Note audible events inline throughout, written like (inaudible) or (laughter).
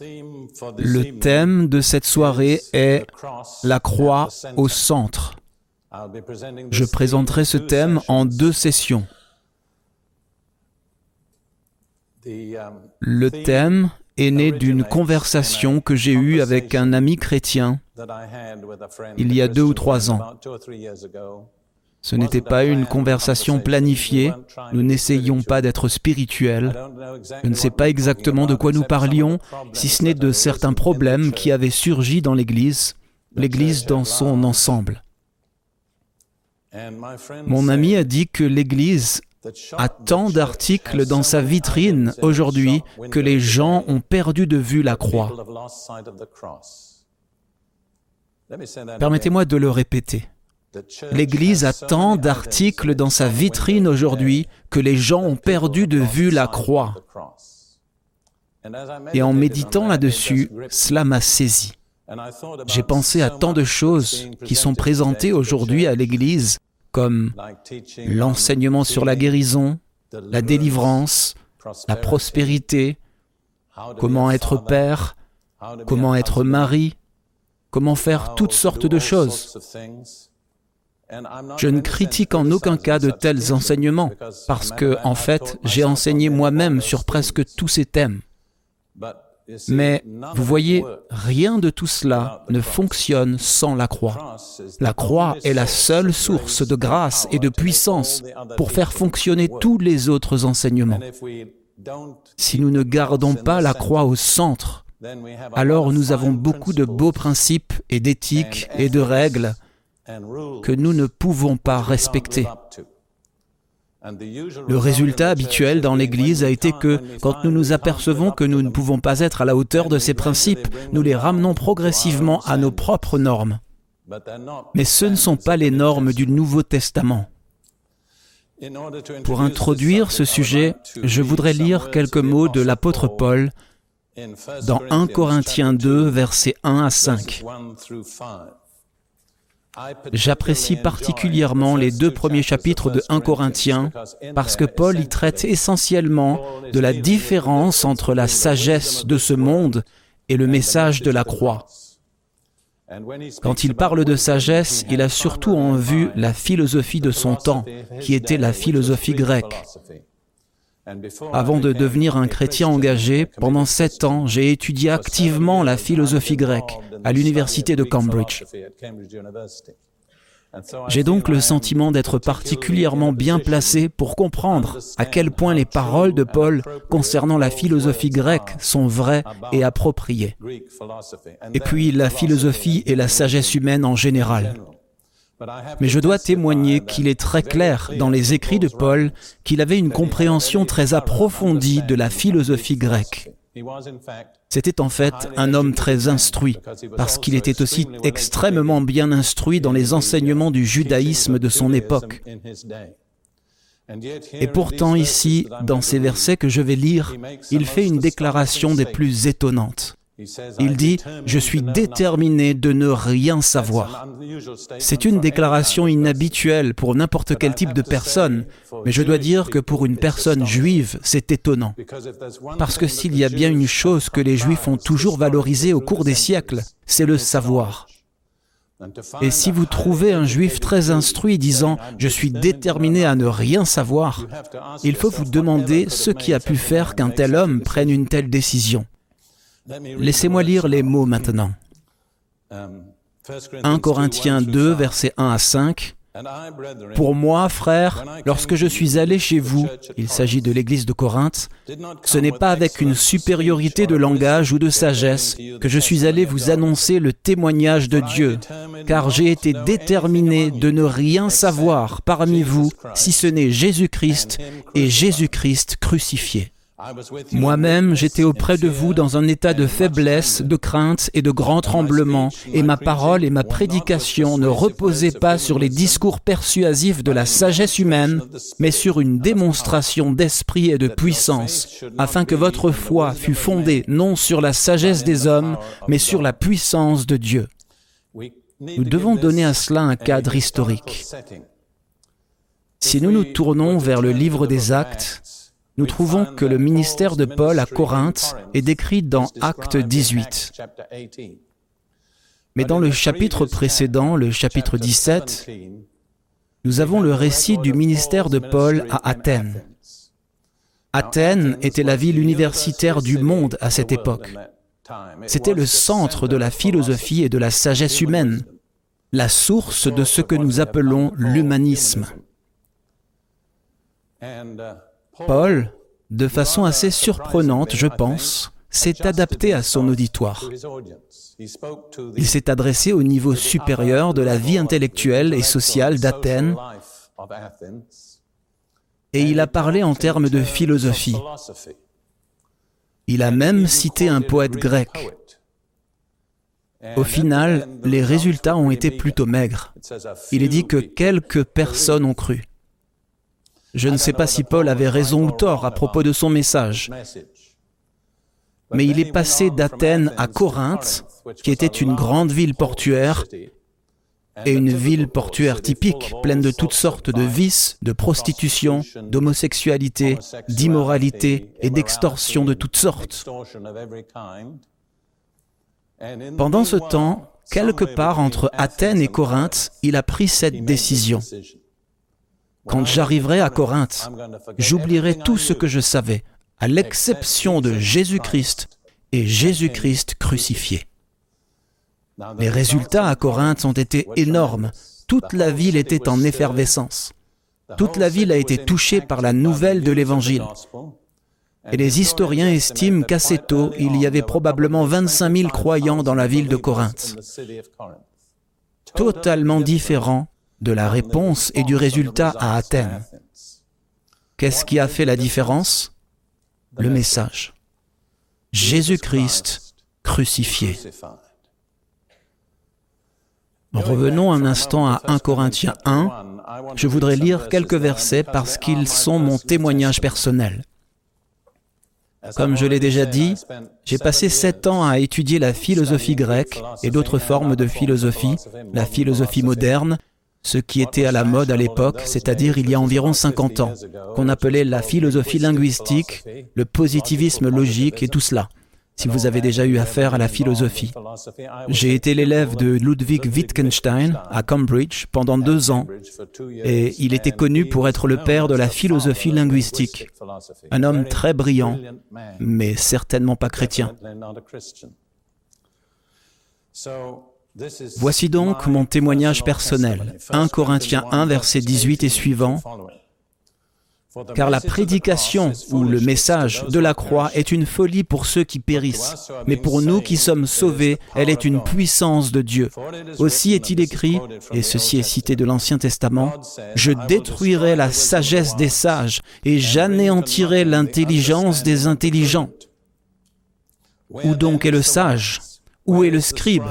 Le thème de cette soirée est la croix au centre. Je présenterai ce thème en deux sessions. Le thème est né d'une conversation que j'ai eue avec un ami chrétien il y a deux ou trois ans. Ce n'était pas une conversation planifiée, nous n'essayions pas d'être spirituels. Je ne sais pas exactement de quoi nous parlions, si ce n'est de certains problèmes qui avaient surgi dans l'Église, l'Église dans son ensemble. Mon ami a dit que l'Église a tant d'articles dans sa vitrine aujourd'hui que les gens ont perdu de vue la croix. Permettez-moi de le répéter. L'Église a tant d'articles dans sa vitrine aujourd'hui que les gens ont perdu de vue la croix. Et en méditant là-dessus, cela m'a saisi. J'ai pensé à tant de choses qui sont présentées aujourd'hui à l'Église, comme l'enseignement sur la guérison, la délivrance, la prospérité, comment être père, comment être mari, comment faire toutes sortes de choses. Je ne critique en aucun cas de tels enseignements, parce que, en fait, j'ai enseigné moi-même sur presque tous ces thèmes. Mais vous voyez, rien de tout cela ne fonctionne sans la croix. La croix est la seule source de grâce et de puissance pour faire fonctionner tous les autres enseignements. Si nous ne gardons pas la croix au centre, alors nous avons beaucoup de beaux principes et d'éthique et de règles que nous ne pouvons pas respecter. Le résultat habituel dans l'Église a été que quand nous nous apercevons que nous ne pouvons pas être à la hauteur de ces principes, nous les ramenons progressivement à nos propres normes. Mais ce ne sont pas les normes du Nouveau Testament. Pour introduire ce sujet, je voudrais lire quelques mots de l'apôtre Paul dans 1 Corinthiens 2, versets 1 à 5. J'apprécie particulièrement les deux premiers chapitres de 1 Corinthiens parce que Paul y traite essentiellement de la différence entre la sagesse de ce monde et le message de la croix. Quand il parle de sagesse, il a surtout en vue la philosophie de son temps, qui était la philosophie grecque. Avant de devenir un chrétien engagé, pendant sept ans, j'ai étudié activement la philosophie grecque à l'université de Cambridge. J'ai donc le sentiment d'être particulièrement bien placé pour comprendre à quel point les paroles de Paul concernant la philosophie grecque sont vraies et appropriées. Et puis la philosophie et la sagesse humaine en général. Mais je dois témoigner qu'il est très clair dans les écrits de Paul qu'il avait une compréhension très approfondie de la philosophie grecque. C'était en fait un homme très instruit, parce qu'il était aussi extrêmement bien instruit dans les enseignements du judaïsme de son époque. Et pourtant ici, dans ces versets que je vais lire, il fait une déclaration des plus étonnantes. Il dit, je suis déterminé de ne rien savoir. C'est une déclaration inhabituelle pour n'importe quel type de personne, mais je dois dire que pour une personne juive, c'est étonnant. Parce que s'il y a bien une chose que les juifs ont toujours valorisée au cours des siècles, c'est le savoir. Et si vous trouvez un juif très instruit disant ⁇ Je suis déterminé à ne rien savoir ⁇ il faut vous demander ce qui a pu faire qu'un tel homme prenne une telle décision. Laissez-moi lire les mots maintenant. 1 Corinthiens 2, versets 1 à 5. Pour moi, frère, lorsque je suis allé chez vous, il s'agit de l'église de Corinthe, ce n'est pas avec une supériorité de langage ou de sagesse que je suis allé vous annoncer le témoignage de Dieu, car j'ai été déterminé de ne rien savoir parmi vous si ce n'est Jésus-Christ et Jésus-Christ crucifié. Moi-même, j'étais auprès de vous dans un état de faiblesse, de crainte et de grand tremblement, et ma parole et ma prédication ne reposaient pas sur les discours persuasifs de la sagesse humaine, mais sur une démonstration d'esprit et de puissance, afin que votre foi fût fondée non sur la sagesse des hommes, mais sur la puissance de Dieu. Nous devons donner à cela un cadre historique. Si nous nous tournons vers le livre des actes, nous trouvons que le ministère de Paul à Corinthe est décrit dans Acte 18. Mais dans le chapitre précédent, le chapitre 17, nous avons le récit du ministère de Paul à Athènes. Athènes était la ville universitaire du monde à cette époque. C'était le centre de la philosophie et de la sagesse humaine, la source de ce que nous appelons l'humanisme. Paul, de façon assez surprenante, je pense, s'est adapté à son auditoire. Il s'est adressé au niveau supérieur de la vie intellectuelle et sociale d'Athènes et il a parlé en termes de philosophie. Il a même cité un poète grec. Au final, les résultats ont été plutôt maigres. Il est dit que quelques personnes ont cru. Je ne sais pas si Paul avait raison ou tort à propos de son message, mais il est passé d'Athènes à Corinthe, qui était une grande ville portuaire, et une ville portuaire typique, pleine de toutes sortes de vices, de prostitution, d'homosexualité, d'immoralité et d'extorsion de toutes sortes. Pendant ce temps, quelque part entre Athènes et Corinthe, il a pris cette décision. Quand j'arriverai à Corinthe, j'oublierai tout ce que je savais, à l'exception de Jésus-Christ et Jésus-Christ crucifié. Les résultats à Corinthe ont été énormes. Toute la ville était en effervescence. Toute la ville a été touchée par la nouvelle de l'Évangile. Et les historiens estiment qu'assez tôt, il y avait probablement 25 000 croyants dans la ville de Corinthe. Totalement différent de la réponse et du résultat à Athènes. Qu'est-ce qui a fait la différence? Le message. Jésus-Christ crucifié. Revenons un instant à 1 Corinthiens 1. Je voudrais lire quelques versets parce qu'ils sont mon témoignage personnel. Comme je l'ai déjà dit, j'ai passé sept ans à étudier la philosophie grecque et d'autres formes de philosophie, la philosophie moderne, ce qui était à la mode à l'époque, c'est-à-dire il y a environ 50 ans, qu'on appelait la philosophie linguistique, le positivisme logique et tout cela si vous avez déjà eu affaire à la philosophie. J'ai été l'élève de Ludwig Wittgenstein à Cambridge pendant deux ans et il était connu pour être le père de la philosophie linguistique. Un homme très brillant, mais certainement pas chrétien. Voici donc mon témoignage personnel. 1 Corinthiens 1, verset 18 et suivant. Car la prédication ou le message de la croix est une folie pour ceux qui périssent, mais pour nous qui sommes sauvés, elle est une puissance de Dieu. Aussi est-il écrit, et ceci est cité de l'Ancien Testament, Je détruirai la sagesse des sages et j'anéantirai l'intelligence des intelligents. Où donc est le sage? Où est le scribe?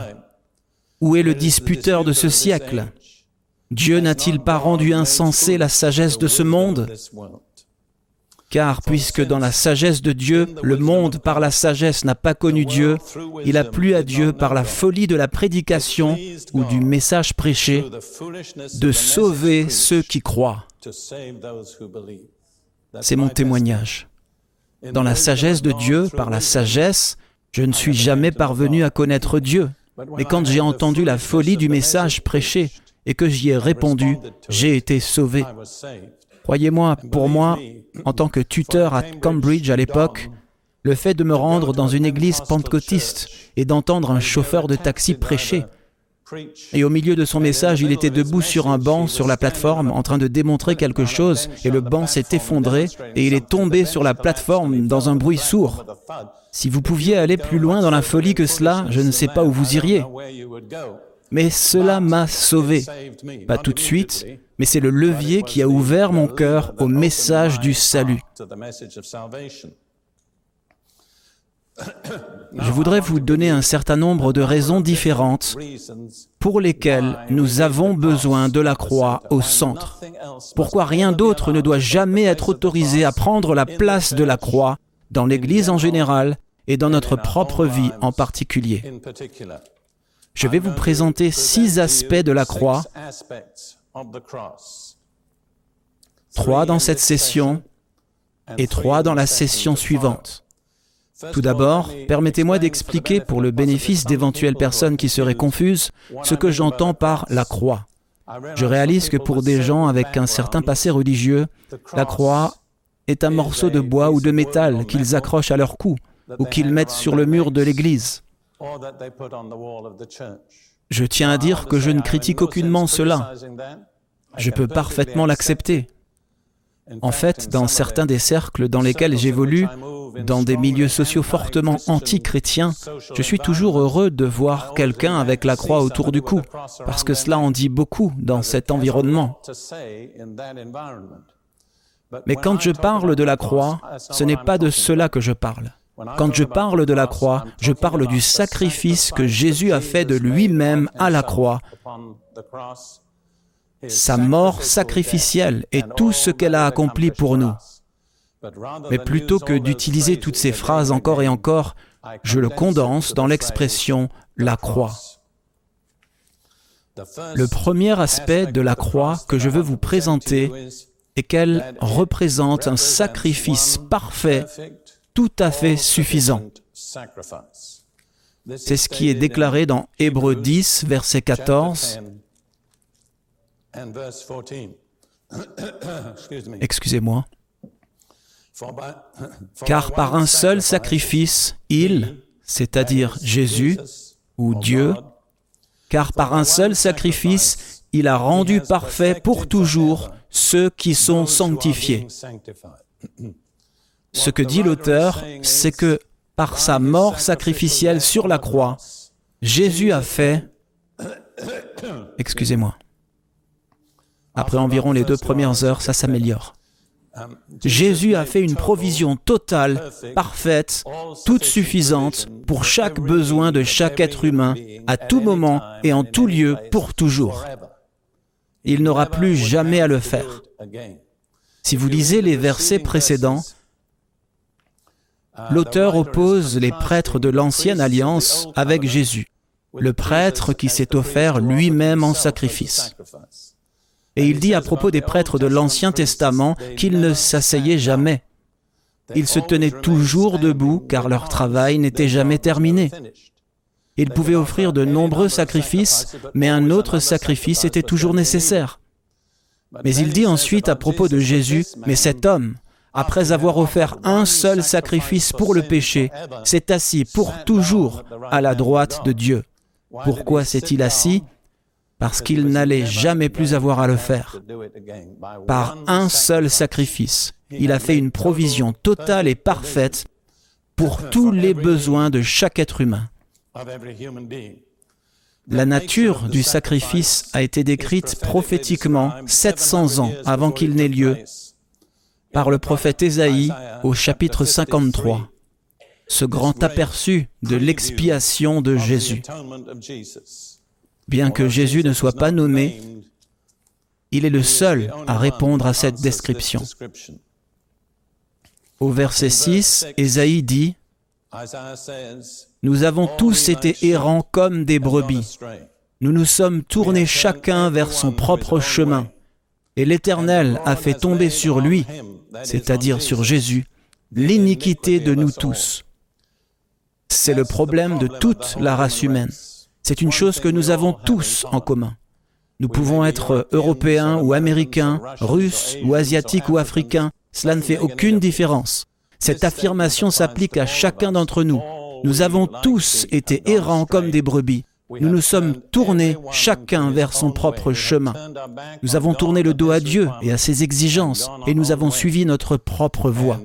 Où est le disputeur de ce siècle? Dieu n'a-t-il pas rendu insensé la sagesse de ce monde? Car puisque dans la sagesse de Dieu, le monde par la sagesse n'a pas connu Dieu, il a plu à Dieu par la folie de la prédication ou du message prêché de sauver ceux qui croient. C'est mon témoignage. Dans la sagesse de Dieu, par la sagesse, je ne suis jamais parvenu à connaître Dieu. Mais quand j'ai entendu la folie du message prêché, et que j'y ai répondu, j'ai été sauvé. Croyez-moi, pour moi, en tant que tuteur à Cambridge à l'époque, le fait de me rendre dans une église pentecôtiste et d'entendre un chauffeur de taxi prêcher, et au milieu de son message, il était debout sur un banc sur la plateforme en train de démontrer quelque chose, et le banc s'est effondré, et il est tombé sur la plateforme dans un bruit sourd. Si vous pouviez aller plus loin dans la folie que cela, je ne sais pas où vous iriez. Mais cela m'a sauvé. Pas tout de suite, mais c'est le levier qui a ouvert mon cœur au message du salut. (coughs) Je voudrais vous donner un certain nombre de raisons différentes pour lesquelles nous avons besoin de la croix au centre. Pourquoi rien d'autre ne doit jamais être autorisé à prendre la place de la croix dans l'Église en général et dans notre propre vie en particulier? Je vais vous présenter six aspects de la croix, trois dans cette session, et trois dans la session suivante. Tout d'abord, permettez-moi d'expliquer pour le bénéfice d'éventuelles personnes qui seraient confuses ce que j'entends par la croix. Je réalise que pour des gens avec un certain passé religieux, la croix est un morceau de bois ou de métal qu'ils accrochent à leur cou ou qu'ils mettent sur le mur de l'église. Je tiens à dire que je ne critique aucunement cela. Je peux parfaitement l'accepter. En fait, dans certains des cercles dans lesquels j'évolue, dans des milieux sociaux fortement anti-chrétiens, je suis toujours heureux de voir quelqu'un avec la croix autour du cou, parce que cela en dit beaucoup dans cet environnement. Mais quand je parle de la croix, ce n'est pas de cela que je parle. Quand je parle de la croix, je parle du sacrifice que Jésus a fait de lui-même à la croix, sa mort sacrificielle et tout ce qu'elle a accompli pour nous. Mais plutôt que d'utiliser toutes ces phrases encore et encore, je le condense dans l'expression la croix. Le premier aspect de la croix que je veux vous présenter est qu'elle représente un sacrifice parfait, tout à fait suffisant. C'est ce qui est déclaré dans Hébreux 10, verset 14. (coughs) Excusez-moi. (coughs) Car par un seul sacrifice, il, c'est-à-dire Jésus ou Dieu, car par un seul sacrifice, il a rendu parfait pour toujours ceux qui sont sanctifiés. Ce que dit l'auteur, c'est que par sa mort sacrificielle sur la croix, Jésus a fait... (coughs) Excusez-moi. Après environ les deux premières heures, ça s'améliore. Jésus a fait une provision totale, parfaite, toute suffisante pour chaque besoin de chaque être humain, à tout moment et en tout lieu, pour toujours. Il n'aura plus jamais à le faire. Si vous lisez les versets précédents, l'auteur oppose les prêtres de l'ancienne alliance avec Jésus, le prêtre qui s'est offert lui-même en sacrifice. Et il dit à propos des prêtres de l'Ancien Testament qu'ils ne s'asseyaient jamais. Ils se tenaient toujours debout car leur travail n'était jamais terminé. Ils pouvaient offrir de nombreux sacrifices, mais un autre sacrifice était toujours nécessaire. Mais il dit ensuite à propos de Jésus, mais cet homme, après avoir offert un seul sacrifice pour le péché, s'est assis pour toujours à la droite de Dieu. Pourquoi s'est-il assis? Parce qu'il n'allait jamais plus avoir à le faire. Par un seul sacrifice, il a fait une provision totale et parfaite pour tous les besoins de chaque être humain. La nature du sacrifice a été décrite prophétiquement 700 ans avant qu'il n'ait lieu par le prophète Ésaïe au chapitre 53, ce grand aperçu de l'expiation de Jésus. Bien que Jésus ne soit pas nommé, il est le seul à répondre à cette description. Au verset 6, Ésaïe dit, Nous avons tous été errants comme des brebis. Nous nous sommes tournés chacun vers son propre chemin. Et l'Éternel a fait tomber sur lui, c'est-à-dire sur Jésus, l'iniquité de nous tous. C'est le problème de toute la race humaine. C'est une chose que nous avons tous en commun. Nous pouvons être européens ou américains, russes ou asiatiques ou africains, cela ne fait aucune différence. Cette affirmation s'applique à chacun d'entre nous. Nous avons tous été errants comme des brebis. Nous nous sommes tournés chacun vers son propre chemin. Nous avons tourné le dos à Dieu et à ses exigences, et nous avons suivi notre propre voie.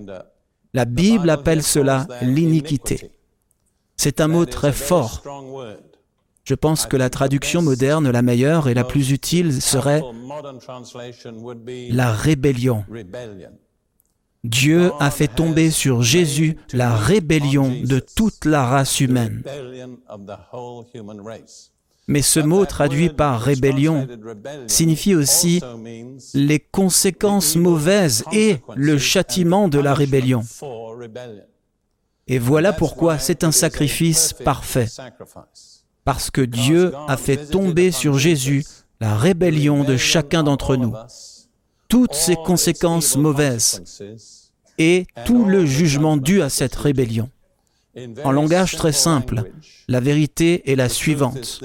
La Bible appelle cela l'iniquité. C'est un mot très fort. Je pense que la traduction moderne la meilleure et la plus utile serait la rébellion. Dieu a fait tomber sur Jésus la rébellion de toute la race humaine. Mais ce mot traduit par rébellion signifie aussi les conséquences mauvaises et le châtiment de la rébellion. Et voilà pourquoi c'est un sacrifice parfait parce que Dieu a fait tomber sur Jésus la rébellion de chacun d'entre nous, toutes ces conséquences mauvaises. et tout le jugement dû à cette rébellion. En langage très simple, la vérité est la suivante.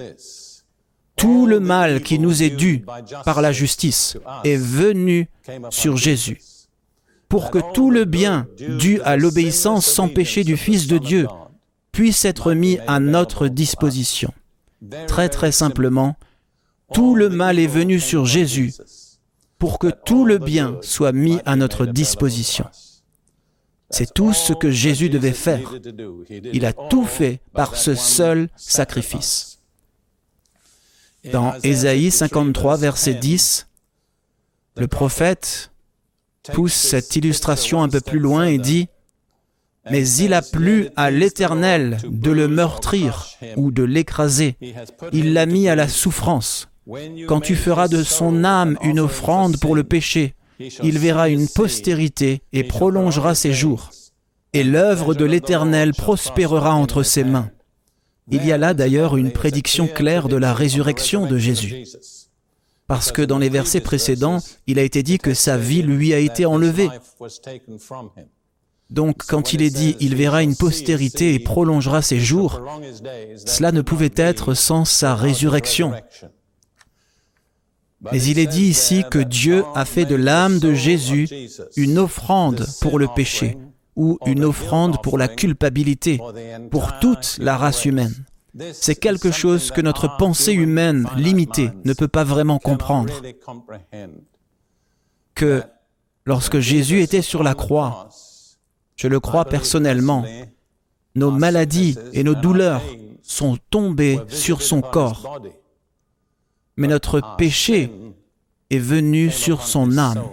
Tout le mal qui nous est dû par la justice est venu sur Jésus, pour que tout le bien dû à l'obéissance sans péché du Fils de Dieu puisse être mis à notre disposition. Très très simplement, tout le mal est venu sur Jésus pour que tout le bien soit mis à notre disposition. C'est tout ce que Jésus devait faire. Il a tout fait par ce seul sacrifice. Dans Ésaïe 53, verset 10, le prophète pousse cette illustration un peu plus loin et dit, Mais il a plu à l'Éternel de le meurtrir ou de l'écraser. Il l'a mis à la souffrance. Quand tu feras de son âme une offrande pour le péché, il verra une postérité et prolongera ses jours. Et l'œuvre de l'Éternel prospérera entre ses mains. Il y a là d'ailleurs une prédiction claire de la résurrection de Jésus. Parce que dans les versets précédents, il a été dit que sa vie lui a été enlevée. Donc quand il est dit ⁇ Il verra une postérité et prolongera ses jours ⁇ cela ne pouvait être sans sa résurrection. Mais il est dit ici que Dieu a fait de l'âme de Jésus une offrande pour le péché ou une offrande pour la culpabilité, pour toute la race humaine. C'est quelque chose que notre pensée humaine limitée ne peut pas vraiment comprendre. Que lorsque Jésus était sur la croix, je le crois personnellement, nos maladies et nos douleurs sont tombées sur son corps mais notre péché est venu sur son âme.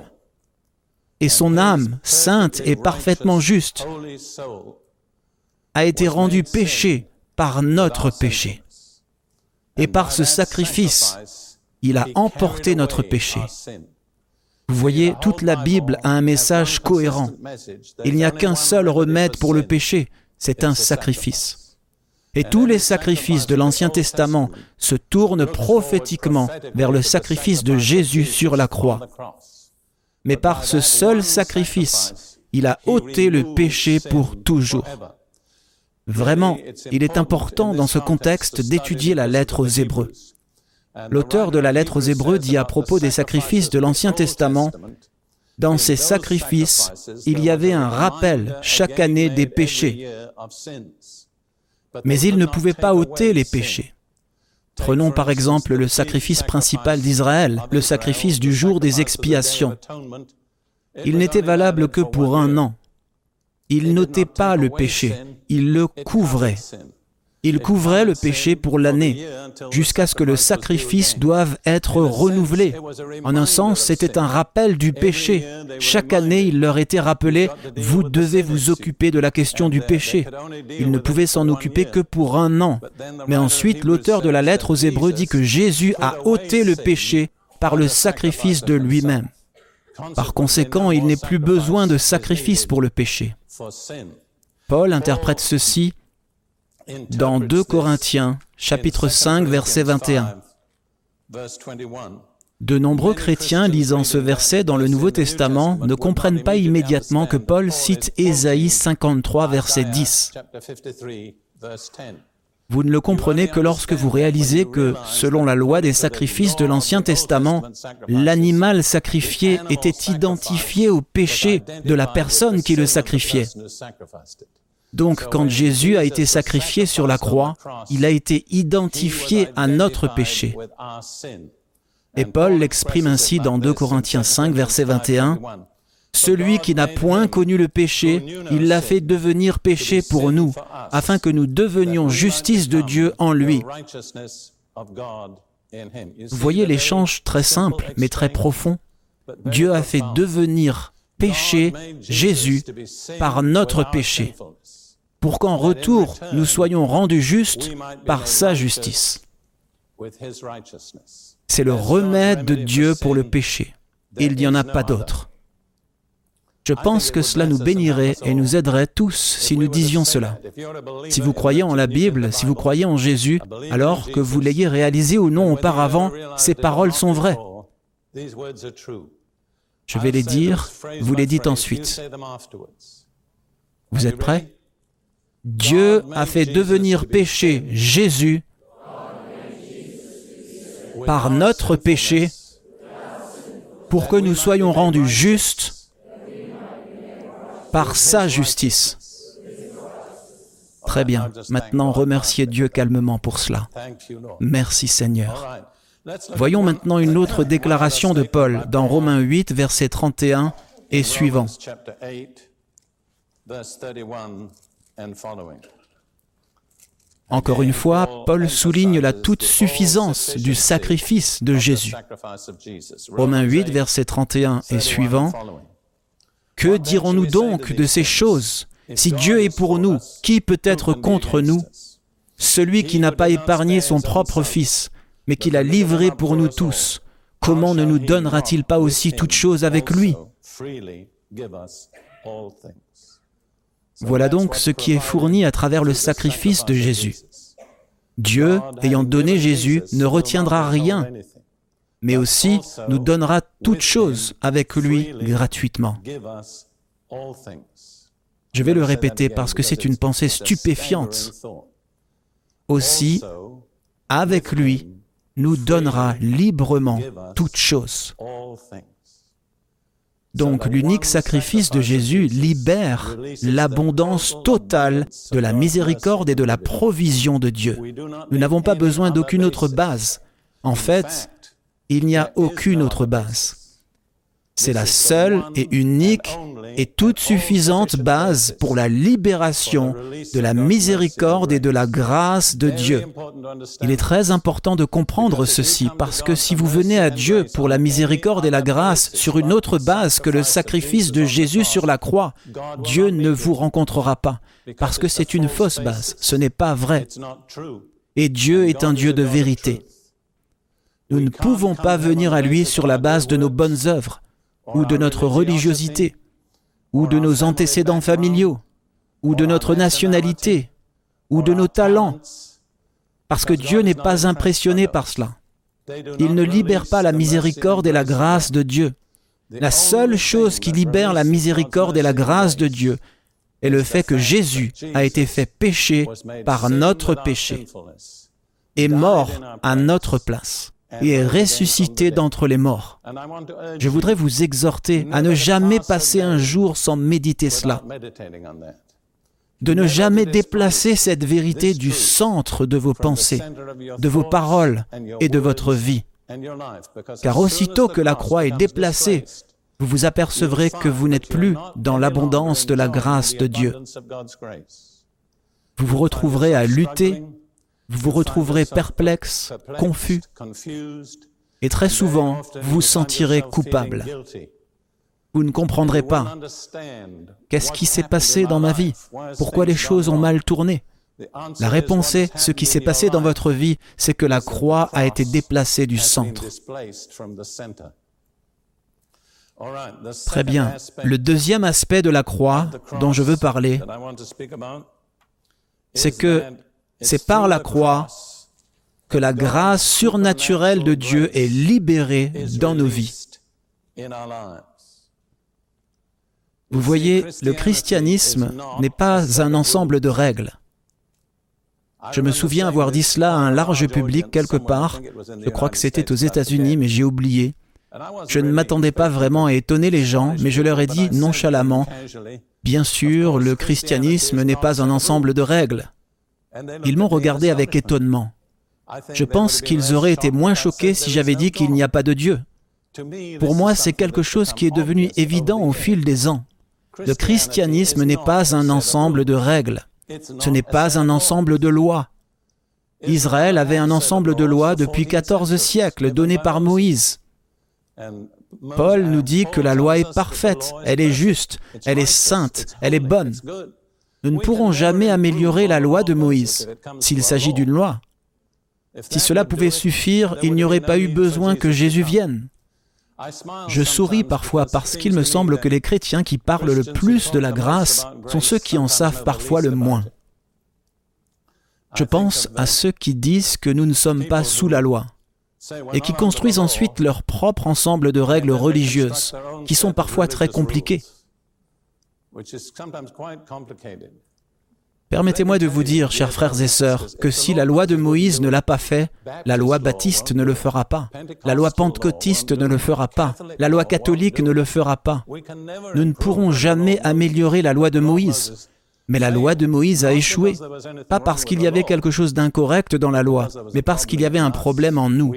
Et son âme, sainte et parfaitement juste, a été rendue péché par notre péché. Et par ce sacrifice, il a emporté notre péché. Vous voyez, toute la Bible a un message cohérent. Il n'y a qu'un seul remède pour le péché, c'est un sacrifice. Et tous les sacrifices de l'Ancien Testament se tournent prophétiquement vers le sacrifice de Jésus sur la croix. Mais par ce seul sacrifice, il a ôté le péché pour toujours. Vraiment, il est important dans ce contexte d'étudier la lettre aux Hébreux. L'auteur de la lettre aux Hébreux dit à propos des sacrifices de l'Ancien Testament, Dans ces sacrifices, il y avait un rappel chaque année des péchés mais il ne pouvait pas ôter les péchés. Prenons par exemple le sacrifice principal d'Israël, le sacrifice du jour des expiations. Il n'était valable que pour un an. Il n'ôtait pas le péché, il le couvrait. Il couvrait le péché pour l'année, jusqu'à ce que le sacrifice doive être renouvelé. En un sens, c'était un rappel du péché. Chaque année, il leur était rappelé, vous devez vous occuper de la question du péché. Il ne pouvait s'en occuper que pour un an. Mais ensuite, l'auteur de la lettre aux Hébreux dit que Jésus a ôté le péché par le sacrifice de lui-même. Par conséquent, il n'est plus besoin de sacrifice pour le péché. Paul interprète ceci dans 2 Corinthiens chapitre 5 verset 21. De nombreux chrétiens lisant ce verset dans le Nouveau Testament ne comprennent pas immédiatement que Paul cite Ésaïe 53 verset 10. Vous ne le comprenez que lorsque vous réalisez que, selon la loi des sacrifices de l'Ancien Testament, l'animal sacrifié était identifié au péché de la personne qui le sacrifiait. Donc quand Jésus a été sacrifié sur la croix, il a été identifié à notre péché. Et Paul l'exprime ainsi dans 2 Corinthiens 5, verset 21. Celui qui n'a point connu le péché, il l'a fait devenir péché pour nous, afin que nous devenions justice de Dieu en lui. Vous voyez l'échange très simple, mais très profond. Dieu a fait devenir péché Jésus par notre péché pour qu'en retour nous soyons rendus justes par sa justice. C'est le remède de Dieu pour le péché. Il n'y en a pas d'autre. Je pense que cela nous bénirait et nous aiderait tous si nous disions cela. Si vous croyez en la Bible, si vous croyez en Jésus, alors que vous l'ayez réalisé ou non auparavant, ces paroles sont vraies. Je vais les dire, vous les dites ensuite. Vous êtes prêts? Dieu a fait devenir péché Jésus par notre péché pour que nous soyons rendus justes par sa justice. Très bien. Maintenant, remerciez Dieu calmement pour cela. Merci Seigneur. Voyons maintenant une autre déclaration de Paul dans Romains 8, versets 31 et suivant. Encore une fois, Paul souligne la toute suffisance du sacrifice de Jésus. Romains 8, versets 31 et suivant. Que dirons-nous donc de ces choses? Si Dieu est pour nous, qui peut être contre nous? Celui qui n'a pas épargné son propre Fils, mais qui l'a livré pour nous tous, comment ne nous donnera-t-il pas aussi toutes choses avec lui? Voilà donc ce qui est fourni à travers le sacrifice de Jésus. Dieu, ayant donné Jésus, ne retiendra rien, mais aussi nous donnera toutes choses avec lui gratuitement. Je vais le répéter parce que c'est une pensée stupéfiante. Aussi, avec lui, nous donnera librement toutes choses. Donc l'unique sacrifice de Jésus libère l'abondance totale de la miséricorde et de la provision de Dieu. Nous n'avons pas besoin d'aucune autre base. En fait, il n'y a aucune autre base. C'est la seule et unique et toute suffisante base pour la libération de la miséricorde et de la grâce de Dieu. Il est très important de comprendre ceci parce que si vous venez à Dieu pour la miséricorde et la grâce sur une autre base que le sacrifice de Jésus sur la croix, Dieu ne vous rencontrera pas parce que c'est une fausse base, ce n'est pas vrai. Et Dieu est un Dieu de vérité. Nous ne pouvons pas venir à lui sur la base de nos bonnes œuvres ou de notre religiosité ou de nos antécédents familiaux, ou de notre nationalité, ou de nos talents, parce que Dieu n'est pas impressionné par cela. Il ne libère pas la miséricorde et la grâce de Dieu. La seule chose qui libère la miséricorde et la grâce de Dieu est le fait que Jésus a été fait péché par notre péché et mort à notre place et est ressuscité d'entre les morts. Je voudrais vous exhorter à ne jamais passer un jour sans méditer cela, de ne jamais déplacer cette vérité du centre de vos pensées, de vos paroles et de votre vie. Car aussitôt que la croix est déplacée, vous vous apercevrez que vous n'êtes plus dans l'abondance de la grâce de Dieu. Vous vous retrouverez à lutter vous vous retrouverez perplexe, confus, et très souvent, vous vous sentirez coupable. Vous ne comprendrez pas. Qu'est-ce qui s'est passé dans ma vie Pourquoi les choses ont mal tourné La réponse est, ce qui s'est passé dans votre vie, c'est que la croix a été déplacée du centre. Très bien. Le deuxième aspect de la croix dont je veux parler, c'est que c'est par la croix que la grâce surnaturelle de Dieu est libérée dans nos vies. Vous voyez, le christianisme n'est pas un ensemble de règles. Je me souviens avoir dit cela à un large public quelque part, je crois que c'était aux États-Unis, mais j'ai oublié. Je ne m'attendais pas vraiment à étonner les gens, mais je leur ai dit nonchalamment, bien sûr, le christianisme n'est pas un ensemble de règles. Ils m'ont regardé avec étonnement. Je pense qu'ils auraient été moins choqués si j'avais dit qu'il n'y a pas de Dieu. Pour moi, c'est quelque chose qui est devenu évident au fil des ans. Le christianisme n'est pas un ensemble de règles. Ce n'est pas un ensemble de lois. Israël avait un ensemble de lois depuis 14 siècles données par Moïse. Paul nous dit que la loi est parfaite, elle est juste, elle est sainte, elle est bonne. Nous ne pourrons jamais améliorer la loi de Moïse s'il s'agit d'une loi. Si cela pouvait suffire, il n'y aurait pas eu besoin que Jésus vienne. Je souris parfois parce qu'il me semble que les chrétiens qui parlent le plus de la grâce sont ceux qui en savent parfois le moins. Je pense à ceux qui disent que nous ne sommes pas sous la loi. et qui construisent ensuite leur propre ensemble de règles religieuses, qui sont parfois très compliquées. Permettez-moi de vous dire, chers frères et sœurs, que si la loi de Moïse ne l'a pas fait, la loi baptiste ne le fera pas, la loi pentecôtiste ne le fera pas, la loi catholique ne le fera pas. Nous ne pourrons jamais améliorer la loi de Moïse. Mais la loi de Moïse a échoué, pas parce qu'il y avait quelque chose d'incorrect dans la loi, mais parce qu'il y avait un problème en nous.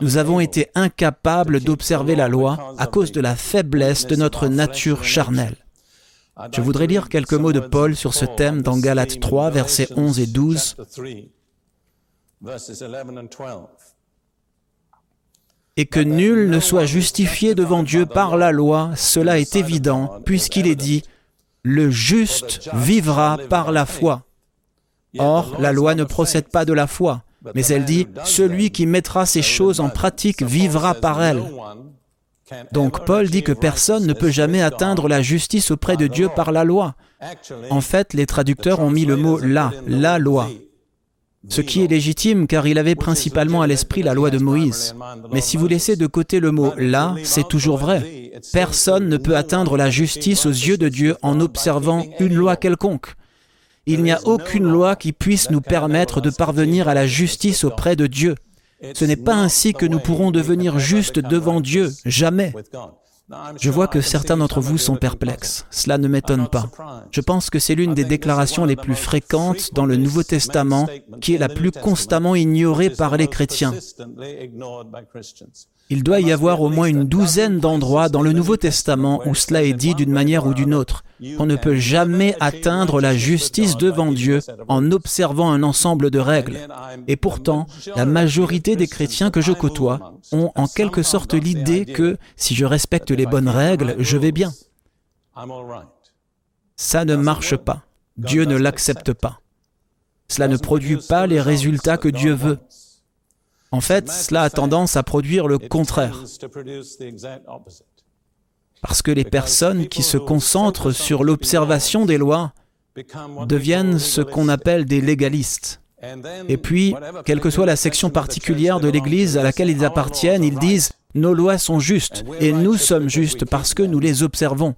Nous avons été incapables d'observer la loi à cause de la faiblesse de notre nature charnelle. Je voudrais lire quelques mots de Paul sur ce thème dans Galates 3, versets 11 et 12. Et que nul ne soit justifié devant Dieu par la loi, cela est évident, puisqu'il est dit, le juste vivra par la foi. Or, la loi ne procède pas de la foi, mais elle dit, celui qui mettra ces choses en pratique vivra par elles. Donc Paul dit que personne ne peut jamais atteindre la justice auprès de Dieu par la loi. En fait, les traducteurs ont mis le mot la, la loi. Ce qui est légitime car il avait principalement à l'esprit la loi de Moïse. Mais si vous laissez de côté le mot là, c'est toujours vrai. Personne ne peut atteindre la justice aux yeux de Dieu en observant une loi quelconque. Il n'y a aucune loi qui puisse nous permettre de parvenir à la justice auprès de Dieu. Ce n'est pas ainsi que nous pourrons devenir justes devant Dieu, jamais. Je vois que certains d'entre vous sont perplexes. Cela ne m'étonne pas. Je pense que c'est l'une des déclarations les plus fréquentes dans le Nouveau Testament qui est la plus constamment ignorée par les chrétiens. Il doit y avoir au moins une douzaine d'endroits dans le Nouveau Testament où cela est dit d'une manière ou d'une autre. On ne peut jamais atteindre la justice devant Dieu en observant un ensemble de règles. Et pourtant, la majorité des chrétiens que je côtoie ont en quelque sorte l'idée que si je respecte les bonnes règles, je vais bien. Ça ne marche pas. Dieu ne l'accepte pas. Cela ne produit pas les résultats que Dieu veut. En fait, cela a tendance à produire le contraire. Parce que les personnes qui se concentrent sur l'observation des lois deviennent ce qu'on appelle des légalistes. Et puis, quelle que soit la section particulière de l'Église à laquelle ils appartiennent, ils disent ⁇ Nos lois sont justes, et nous sommes justes parce que nous les observons.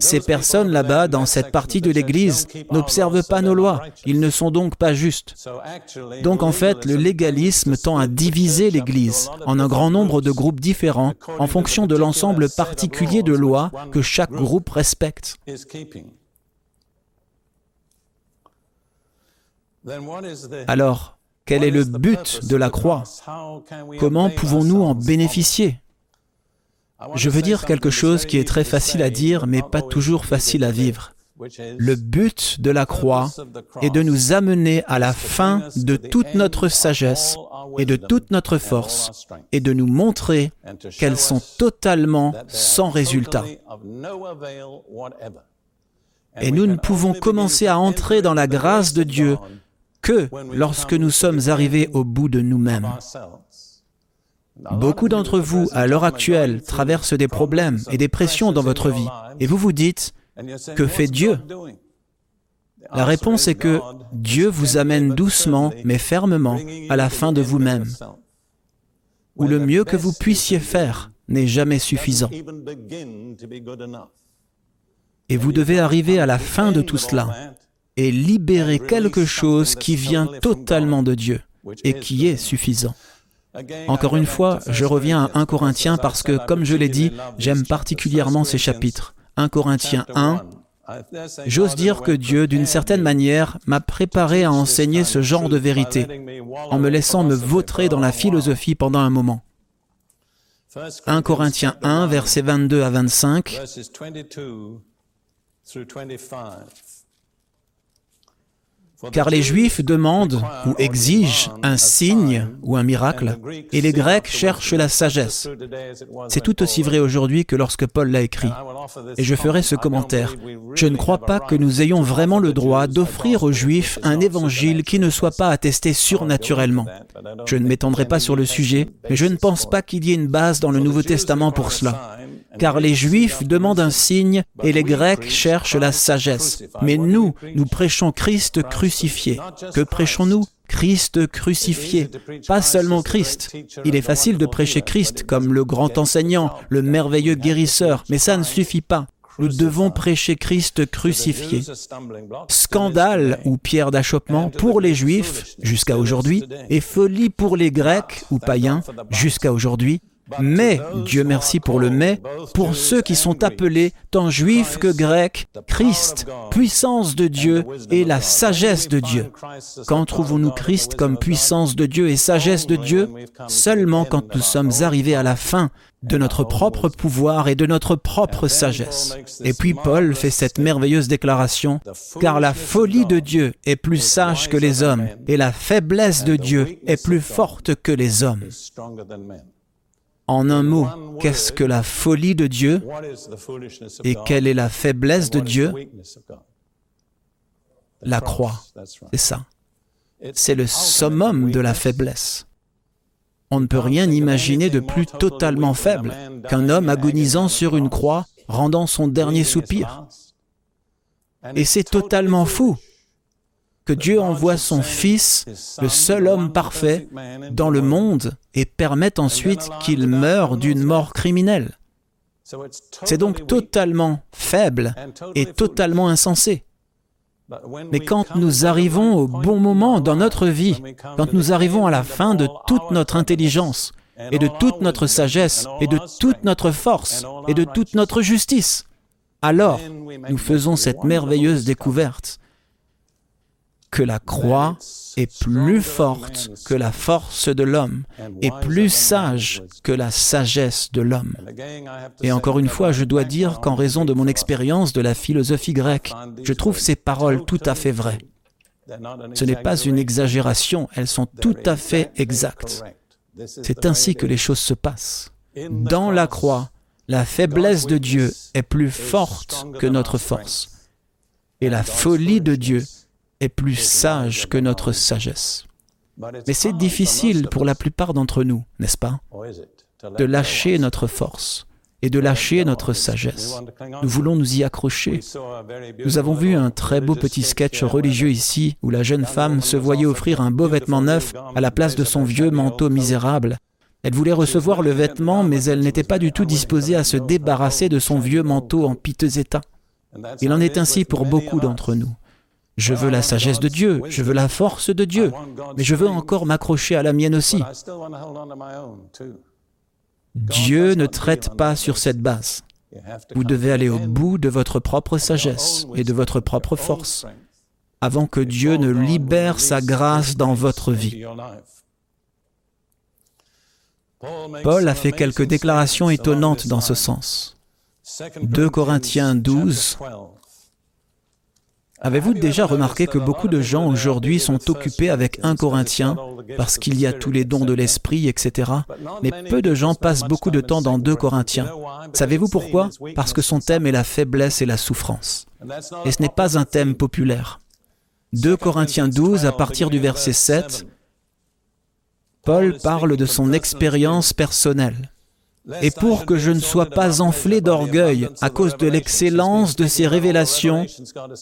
Ces personnes là-bas, dans cette partie de l'Église, n'observent pas nos lois. Ils ne sont donc pas justes. Donc en fait, le légalisme tend à diviser l'Église en un grand nombre de groupes différents en fonction de l'ensemble particulier de lois que chaque groupe respecte. Alors, quel est le but de la croix? Comment pouvons-nous en bénéficier? Je veux dire quelque chose qui est très facile à dire, mais pas toujours facile à vivre. Le but de la croix est de nous amener à la fin de toute notre sagesse et de toute notre force et de nous montrer qu'elles sont totalement sans résultat. Et nous ne pouvons commencer à entrer dans la grâce de Dieu que lorsque nous sommes arrivés au bout de nous-mêmes. Beaucoup d'entre vous, à l'heure actuelle, traversent des problèmes et des pressions dans votre vie. Et vous vous dites, que fait Dieu? La réponse est que Dieu vous amène doucement mais fermement à la fin de vous-même, où le mieux que vous puissiez faire n'est jamais suffisant. Et vous devez arriver à la fin de tout cela et libérer quelque chose qui vient totalement de Dieu et qui est suffisant. Encore une fois, je reviens à 1 Corinthiens parce que, comme je l'ai dit, j'aime particulièrement ces chapitres. 1 Corinthiens 1, J'ose dire que Dieu, d'une certaine manière, m'a préparé à enseigner ce genre de vérité, en me laissant me vautrer dans la philosophie pendant un moment. 1 Corinthiens 1, versets 22 à 25. Car les Juifs demandent ou exigent un signe ou un miracle, et les Grecs cherchent la sagesse. C'est tout aussi vrai aujourd'hui que lorsque Paul l'a écrit. Et je ferai ce commentaire. Je ne crois pas que nous ayons vraiment le droit d'offrir aux Juifs un évangile qui ne soit pas attesté surnaturellement. Je ne m'étendrai pas sur le sujet, mais je ne pense pas qu'il y ait une base dans le Nouveau Testament pour cela car les Juifs demandent un signe et les Grecs cherchent la sagesse. Mais nous, nous prêchons Christ crucifié. Que prêchons-nous? Christ crucifié, pas seulement Christ. Il est facile de prêcher Christ comme le grand enseignant, le merveilleux guérisseur, mais ça ne suffit pas. Nous devons prêcher Christ crucifié. Scandale ou pierre d'achoppement pour les Juifs jusqu'à aujourd'hui et folie pour les Grecs ou païens jusqu'à aujourd'hui. Mais, Dieu merci pour le mais, pour ceux qui sont appelés, tant juifs que grecs, Christ, puissance de Dieu et la sagesse de Dieu. Quand trouvons-nous Christ comme puissance de Dieu et sagesse de Dieu? Seulement quand nous sommes arrivés à la fin de notre propre pouvoir et de notre propre sagesse. Et puis Paul fait cette merveilleuse déclaration, car la folie de Dieu est plus sage que les hommes, et la faiblesse de Dieu est plus forte que les hommes. En un mot, qu'est-ce que la folie de Dieu et quelle est la faiblesse de Dieu? La croix, c'est ça. C'est le summum de la faiblesse. On ne peut rien imaginer de plus totalement faible qu'un homme agonisant sur une croix, rendant son dernier soupir. Et c'est totalement fou que Dieu envoie son Fils, le seul homme parfait, dans le monde et permette ensuite qu'il meure d'une mort criminelle. C'est donc totalement faible et totalement insensé. Mais quand nous arrivons au bon moment dans notre vie, quand nous arrivons à la fin de toute notre intelligence et de toute notre sagesse et de toute notre force et de toute notre justice, alors nous faisons cette merveilleuse découverte que la croix est plus forte que la force de l'homme et plus sage que la sagesse de l'homme. Et encore une fois, je dois dire qu'en raison de mon expérience de la philosophie grecque, je trouve ces paroles tout à fait vraies. Ce n'est pas une exagération, elles sont tout à fait exactes. C'est ainsi que les choses se passent. Dans la croix, la faiblesse de Dieu est plus forte que notre force. Et la folie de Dieu est plus sage que notre sagesse. Mais c'est difficile pour la plupart d'entre nous, n'est-ce pas De lâcher notre force et de lâcher notre sagesse. Nous voulons nous y accrocher. Nous avons vu un très beau petit sketch religieux ici où la jeune femme se voyait offrir un beau vêtement neuf à la place de son vieux manteau misérable. Elle voulait recevoir le vêtement, mais elle n'était pas du tout disposée à se débarrasser de son vieux manteau en piteux état. Il en est ainsi pour beaucoup d'entre nous. Je veux la sagesse de Dieu, je veux la force de Dieu, mais je veux encore m'accrocher à la mienne aussi. Dieu ne traite pas sur cette base. Vous devez aller au bout de votre propre sagesse et de votre propre force avant que Dieu ne libère sa grâce dans votre vie. Paul a fait quelques déclarations étonnantes dans ce sens. 2 Corinthiens 12, Avez-vous déjà remarqué que beaucoup de gens aujourd'hui sont occupés avec un Corinthien parce qu'il y a tous les dons de l'esprit, etc. Mais peu de gens passent beaucoup de temps dans 2 Corinthiens. Savez-vous pourquoi? Parce que son thème est la faiblesse et la souffrance. Et ce n'est pas un thème populaire. 2 Corinthiens 12, à partir du verset 7, Paul parle de son expérience personnelle et pour que je ne sois pas enflé d'orgueil à cause de l'excellence de ses révélations.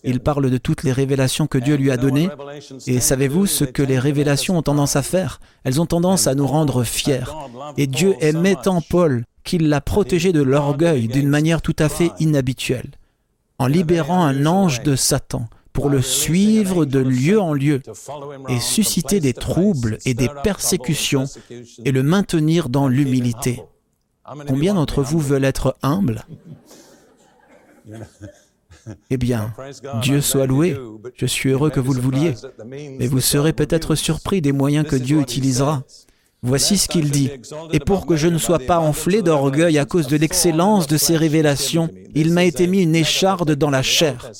Il parle de toutes les révélations que Dieu lui a données. Et savez-vous ce que les révélations ont tendance à faire? Elles ont tendance à nous rendre fiers. Et Dieu aimait tant Paul qu'il l'a protégé de l'orgueil d'une manière tout à fait inhabituelle, en libérant un ange de Satan pour le suivre de lieu en lieu et susciter des troubles et des persécutions et le maintenir dans l'humilité. Combien d'entre vous veulent être humbles Eh bien, Dieu soit loué. Je suis heureux que vous le vouliez. Mais vous serez peut-être surpris des moyens que Dieu utilisera. Voici ce qu'il dit. Et pour que je ne sois pas enflé d'orgueil à cause de l'excellence de ses révélations, il m'a été mis une écharde dans la chair.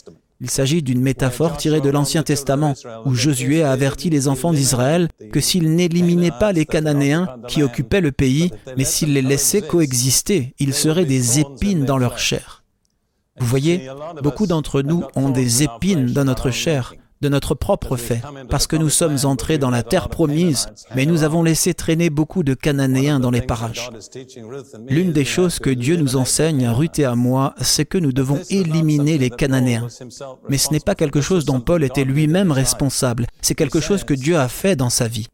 Il s'agit d'une métaphore tirée de l'Ancien Testament, où Josué a averti les enfants d'Israël que s'ils n'éliminaient pas les Cananéens qui occupaient le pays, mais s'ils les laissaient coexister, ils seraient des épines dans leur chair. Vous voyez, beaucoup d'entre nous ont des épines dans notre chair, de notre propre fait, parce que nous sommes entrés dans la terre promise, mais nous avons laissé traîner beaucoup de Cananéens dans les parages. L'une des choses que Dieu nous enseigne à Ruth et à moi, c'est que nous devons éliminer les Cananéens. Mais ce n'est pas quelque chose dont Paul était lui-même responsable, c'est quelque chose que Dieu a fait dans sa vie.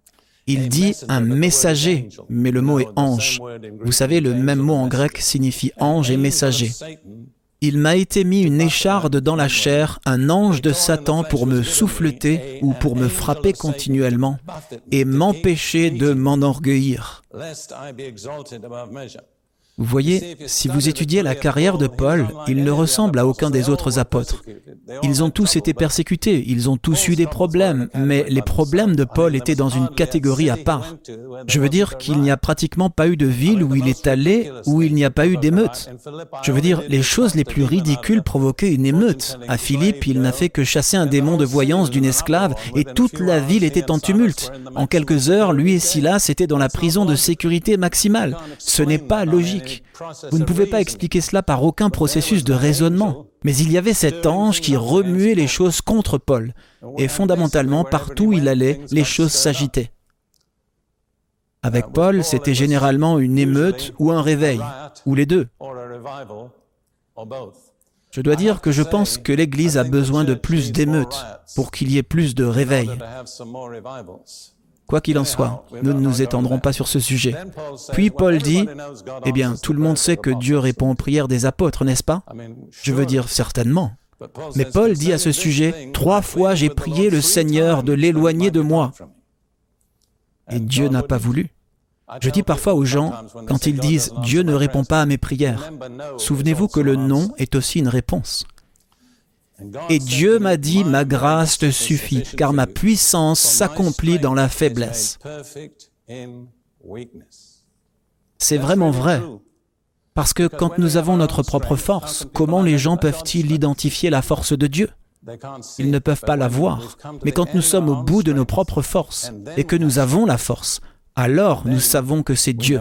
Il dit un messager, mais le mot est ange. Vous savez, le même mot en grec signifie ange et messager. Il m'a été mis une écharde dans la chair, un ange de Satan pour me souffleter ou pour me frapper continuellement et m'empêcher de m'enorgueillir. Vous voyez, si vous étudiez la carrière de Paul, il ne ressemble à aucun des autres apôtres. Ils ont tous été persécutés, ils ont tous eu des problèmes, mais les problèmes de Paul étaient dans une catégorie à part. Je veux dire qu'il n'y a pratiquement pas eu de ville où il est allé où il n'y a pas eu d'émeute. Je veux dire, les choses les plus ridicules provoquaient une émeute. À Philippe, il n'a fait que chasser un démon de voyance d'une esclave et toute la ville était en tumulte. En quelques heures, lui et Silas étaient dans la prison de sécurité maximale. Ce n'est pas logique. Vous ne pouvez pas expliquer cela par aucun processus de raisonnement. Mais il y avait cet ange qui remuait les choses contre Paul. Et fondamentalement, partout où il allait, les choses s'agitaient. Avec Paul, c'était généralement une émeute ou un réveil, ou les deux. Je dois dire que je pense que l'Église a besoin de plus d'émeutes pour qu'il y ait plus de réveil. Quoi qu'il en soit, nous ne nous étendrons pas sur ce sujet. Puis Paul dit, Eh bien, tout le monde sait que Dieu répond aux prières des apôtres, n'est-ce pas? Je veux dire certainement. Mais Paul dit à ce sujet, Trois fois j'ai prié le Seigneur de l'éloigner de moi. Et Dieu n'a pas voulu. Je dis parfois aux gens, quand ils disent Dieu ne répond pas à mes prières, souvenez-vous que le non est aussi une réponse. Et Dieu m'a dit, ma grâce te suffit, car ma puissance s'accomplit dans la faiblesse. C'est vraiment vrai. Parce que quand nous avons notre propre force, comment les gens peuvent-ils identifier la force de Dieu? Ils ne peuvent pas la voir. Mais quand nous sommes au bout de nos propres forces et que nous avons la force, alors nous savons que c'est Dieu.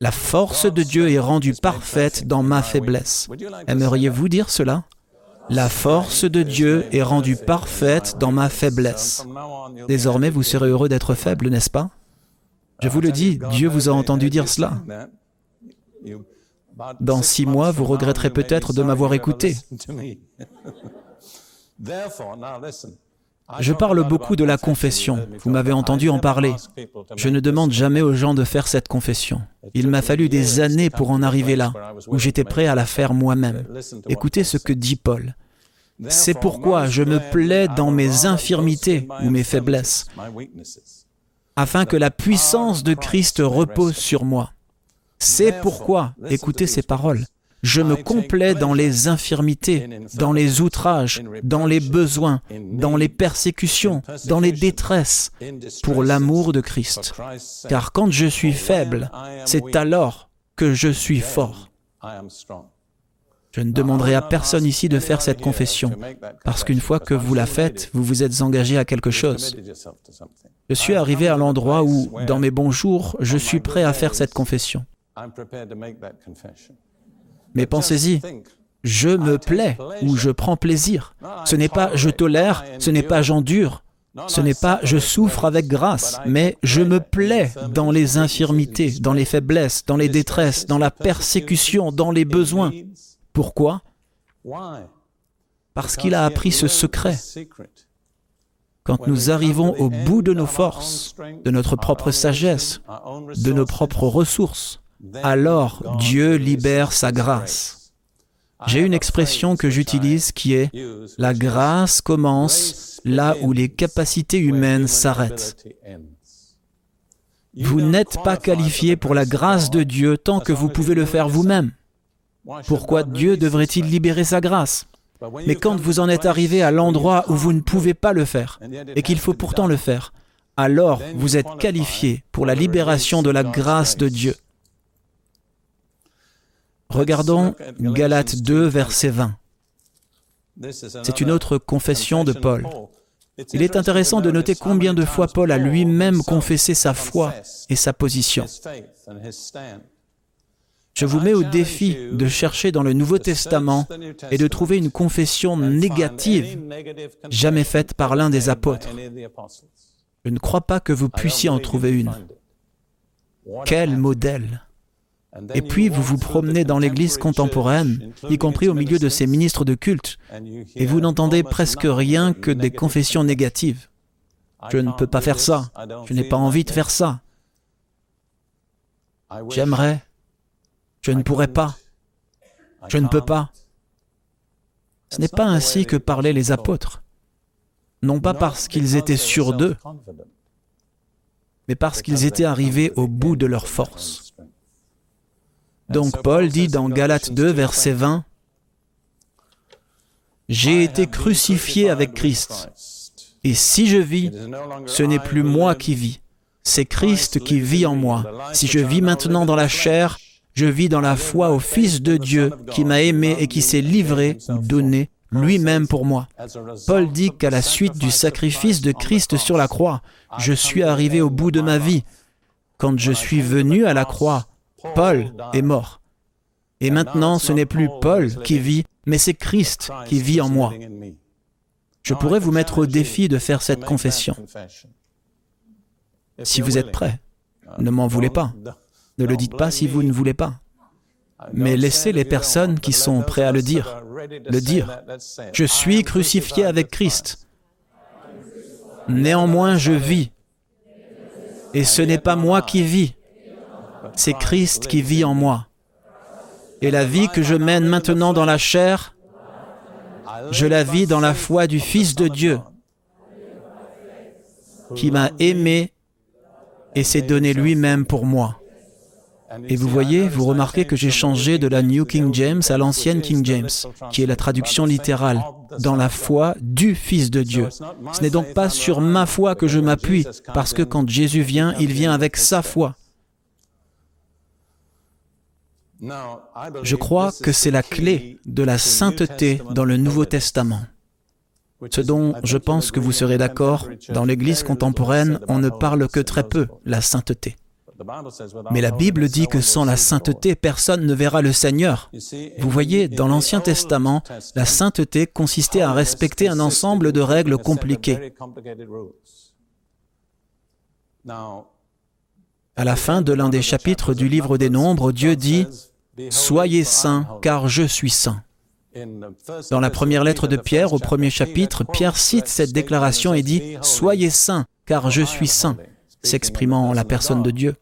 La force de Dieu est rendue parfaite dans ma faiblesse. Aimeriez-vous dire cela? La force de Dieu est rendue parfaite dans ma faiblesse. Désormais, vous serez heureux d'être faible, n'est-ce pas? Je vous le dis, Dieu vous a entendu dire cela. Dans six mois, vous regretterez peut-être de m'avoir écouté. (laughs) Je parle beaucoup de la confession. Vous m'avez entendu en parler. Je ne demande jamais aux gens de faire cette confession. Il m'a fallu des années pour en arriver là, où j'étais prêt à la faire moi-même. Écoutez ce que dit Paul. C'est pourquoi je me plais dans mes infirmités ou mes faiblesses, afin que la puissance de Christ repose sur moi. C'est pourquoi, écoutez ces paroles, je me complais dans les infirmités, dans les outrages, dans les besoins, dans les persécutions, dans les détresses, pour l'amour de Christ. Car quand je suis faible, c'est alors que je suis fort. Je ne demanderai à personne ici de faire cette confession, parce qu'une fois que vous la faites, vous vous êtes engagé à quelque chose. Je suis arrivé à l'endroit où, dans mes bons jours, je suis prêt à faire cette confession. Mais pensez-y, je me plais ou je prends plaisir. Ce n'est pas je tolère, ce n'est pas j'endure, ce n'est pas je souffre avec grâce, mais je me plais dans les infirmités, dans les faiblesses, dans les détresses, dans la persécution, dans les besoins. Pourquoi? Parce qu'il a appris ce secret. Quand nous arrivons au bout de nos forces, de notre propre sagesse, de nos propres ressources, alors Dieu libère sa grâce. J'ai une expression que j'utilise qui est ⁇ La grâce commence là où les capacités humaines s'arrêtent ⁇ Vous n'êtes pas qualifié pour la grâce de Dieu tant que vous pouvez le faire vous-même. Pourquoi Dieu devrait-il libérer sa grâce? Mais quand vous en êtes arrivé à l'endroit où vous ne pouvez pas le faire, et qu'il faut pourtant le faire, alors vous êtes qualifié pour la libération de la grâce de Dieu. Regardons Galates 2, verset 20. C'est une autre confession de Paul. Il est intéressant de noter combien de fois Paul a lui-même confessé sa foi et sa position. Je vous mets au défi de chercher dans le Nouveau Testament et de trouver une confession négative jamais faite par l'un des apôtres. Je ne crois pas que vous puissiez en trouver une. Quel modèle Et puis vous vous promenez dans l'Église contemporaine, y compris au milieu de ces ministres de culte, et vous n'entendez presque rien que des confessions négatives. Je ne peux pas faire ça. Je n'ai pas envie de faire ça. J'aimerais. Je ne pourrais pas. Je ne peux pas. Ce n'est pas ainsi que parlaient les apôtres. Non pas parce qu'ils étaient sûrs d'eux, mais parce qu'ils étaient arrivés au bout de leur force. Donc Paul dit dans Galates 2, verset 20, J'ai été crucifié avec Christ, et si je vis, ce n'est plus moi qui vis, c'est Christ qui vit en moi. Si je vis maintenant dans la chair, je vis dans la foi au Fils de Dieu qui m'a aimé et qui s'est livré, donné lui-même pour moi. Paul dit qu'à la suite du sacrifice de Christ sur la croix, je suis arrivé au bout de ma vie. Quand je suis venu à la croix, Paul est mort. Et maintenant, ce n'est plus Paul qui vit, mais c'est Christ qui vit en moi. Je pourrais vous mettre au défi de faire cette confession. Si vous êtes prêt, ne m'en voulez pas. Ne le dites pas si vous ne voulez pas. Mais laissez les personnes qui sont prêtes à le dire, le dire. Je suis crucifié avec Christ. Néanmoins, je vis. Et ce n'est pas moi qui vis, c'est Christ qui vit en moi. Et la vie que je mène maintenant dans la chair, je la vis dans la foi du Fils de Dieu, qui m'a aimé et s'est donné lui-même pour moi. Et vous voyez, vous remarquez que j'ai changé de la New King James à l'ancienne King James, qui est la traduction littérale, dans la foi du Fils de Dieu. Ce n'est donc pas sur ma foi que je m'appuie, parce que quand Jésus vient, il vient avec sa foi. Je crois que c'est la clé de la sainteté dans le Nouveau Testament. Ce dont je pense que vous serez d'accord, dans l'Église contemporaine, on ne parle que très peu la sainteté. Mais la Bible dit que sans la sainteté, personne ne verra le Seigneur. Vous voyez, dans l'Ancien Testament, la sainteté consistait à respecter un ensemble de règles compliquées. À la fin de l'un des chapitres du livre des Nombres, Dieu dit ⁇ Soyez saints, car je suis saint ⁇ Dans la première lettre de Pierre, au premier chapitre, Pierre cite cette déclaration et dit ⁇ Soyez saints, car je suis saint ⁇ s'exprimant en la personne de Dieu.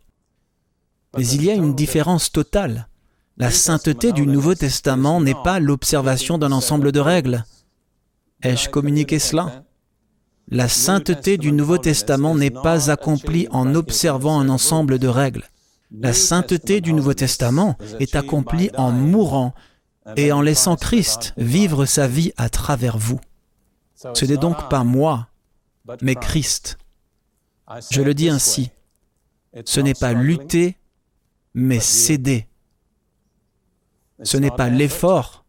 Mais il y a une différence totale. La sainteté du Nouveau Testament n'est pas l'observation d'un ensemble de règles. Ai-je communiqué cela? La sainteté du Nouveau Testament n'est pas accomplie en observant un ensemble de règles. La sainteté du Nouveau Testament est accomplie en mourant et en laissant Christ vivre sa vie à travers vous. Ce n'est donc pas moi, mais Christ. Je le dis ainsi, ce n'est pas lutter mais céder. Ce n'est pas l'effort,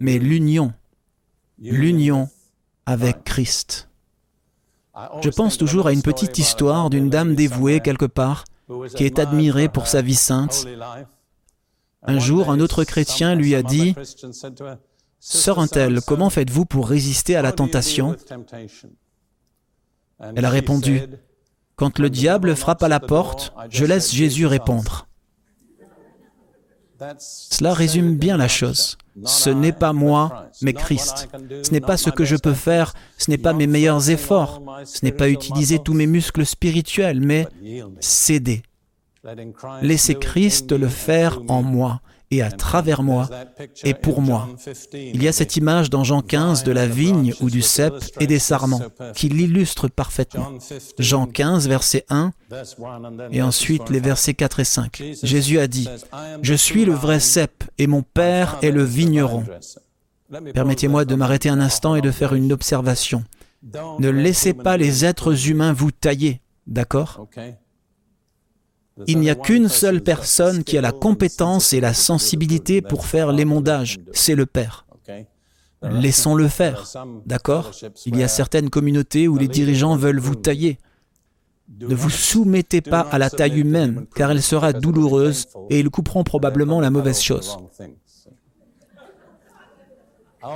mais l'union. L'union avec Christ. Je pense toujours à une petite histoire d'une dame dévouée quelque part, qui est admirée pour sa vie sainte. Un jour, un autre chrétien lui a dit, Sœur Untel, comment faites-vous pour résister à la tentation? Elle a répondu, Quand le diable frappe à la porte, je laisse Jésus répondre. Cela résume bien la chose. Ce n'est pas moi, mais Christ. Ce n'est pas ce que je peux faire, ce n'est pas mes meilleurs efforts, ce n'est pas utiliser tous mes muscles spirituels, mais céder. Laissez Christ le faire en moi et à travers moi et pour moi. Il y a cette image dans Jean 15 de la vigne ou du cep et des sarments qui l'illustre parfaitement. Jean 15, verset 1 et ensuite les versets 4 et 5. Jésus a dit, Je suis le vrai cep et mon Père est le vigneron. Permettez-moi de m'arrêter un instant et de faire une observation. Ne laissez pas les êtres humains vous tailler, d'accord? Il n'y a qu'une seule personne qui a la compétence et la sensibilité pour faire l'émondage, c'est le Père. Laissons-le faire, d'accord Il y a certaines communautés où les dirigeants veulent vous tailler. Ne vous soumettez pas à la taille humaine, car elle sera douloureuse et ils couperont probablement la mauvaise chose.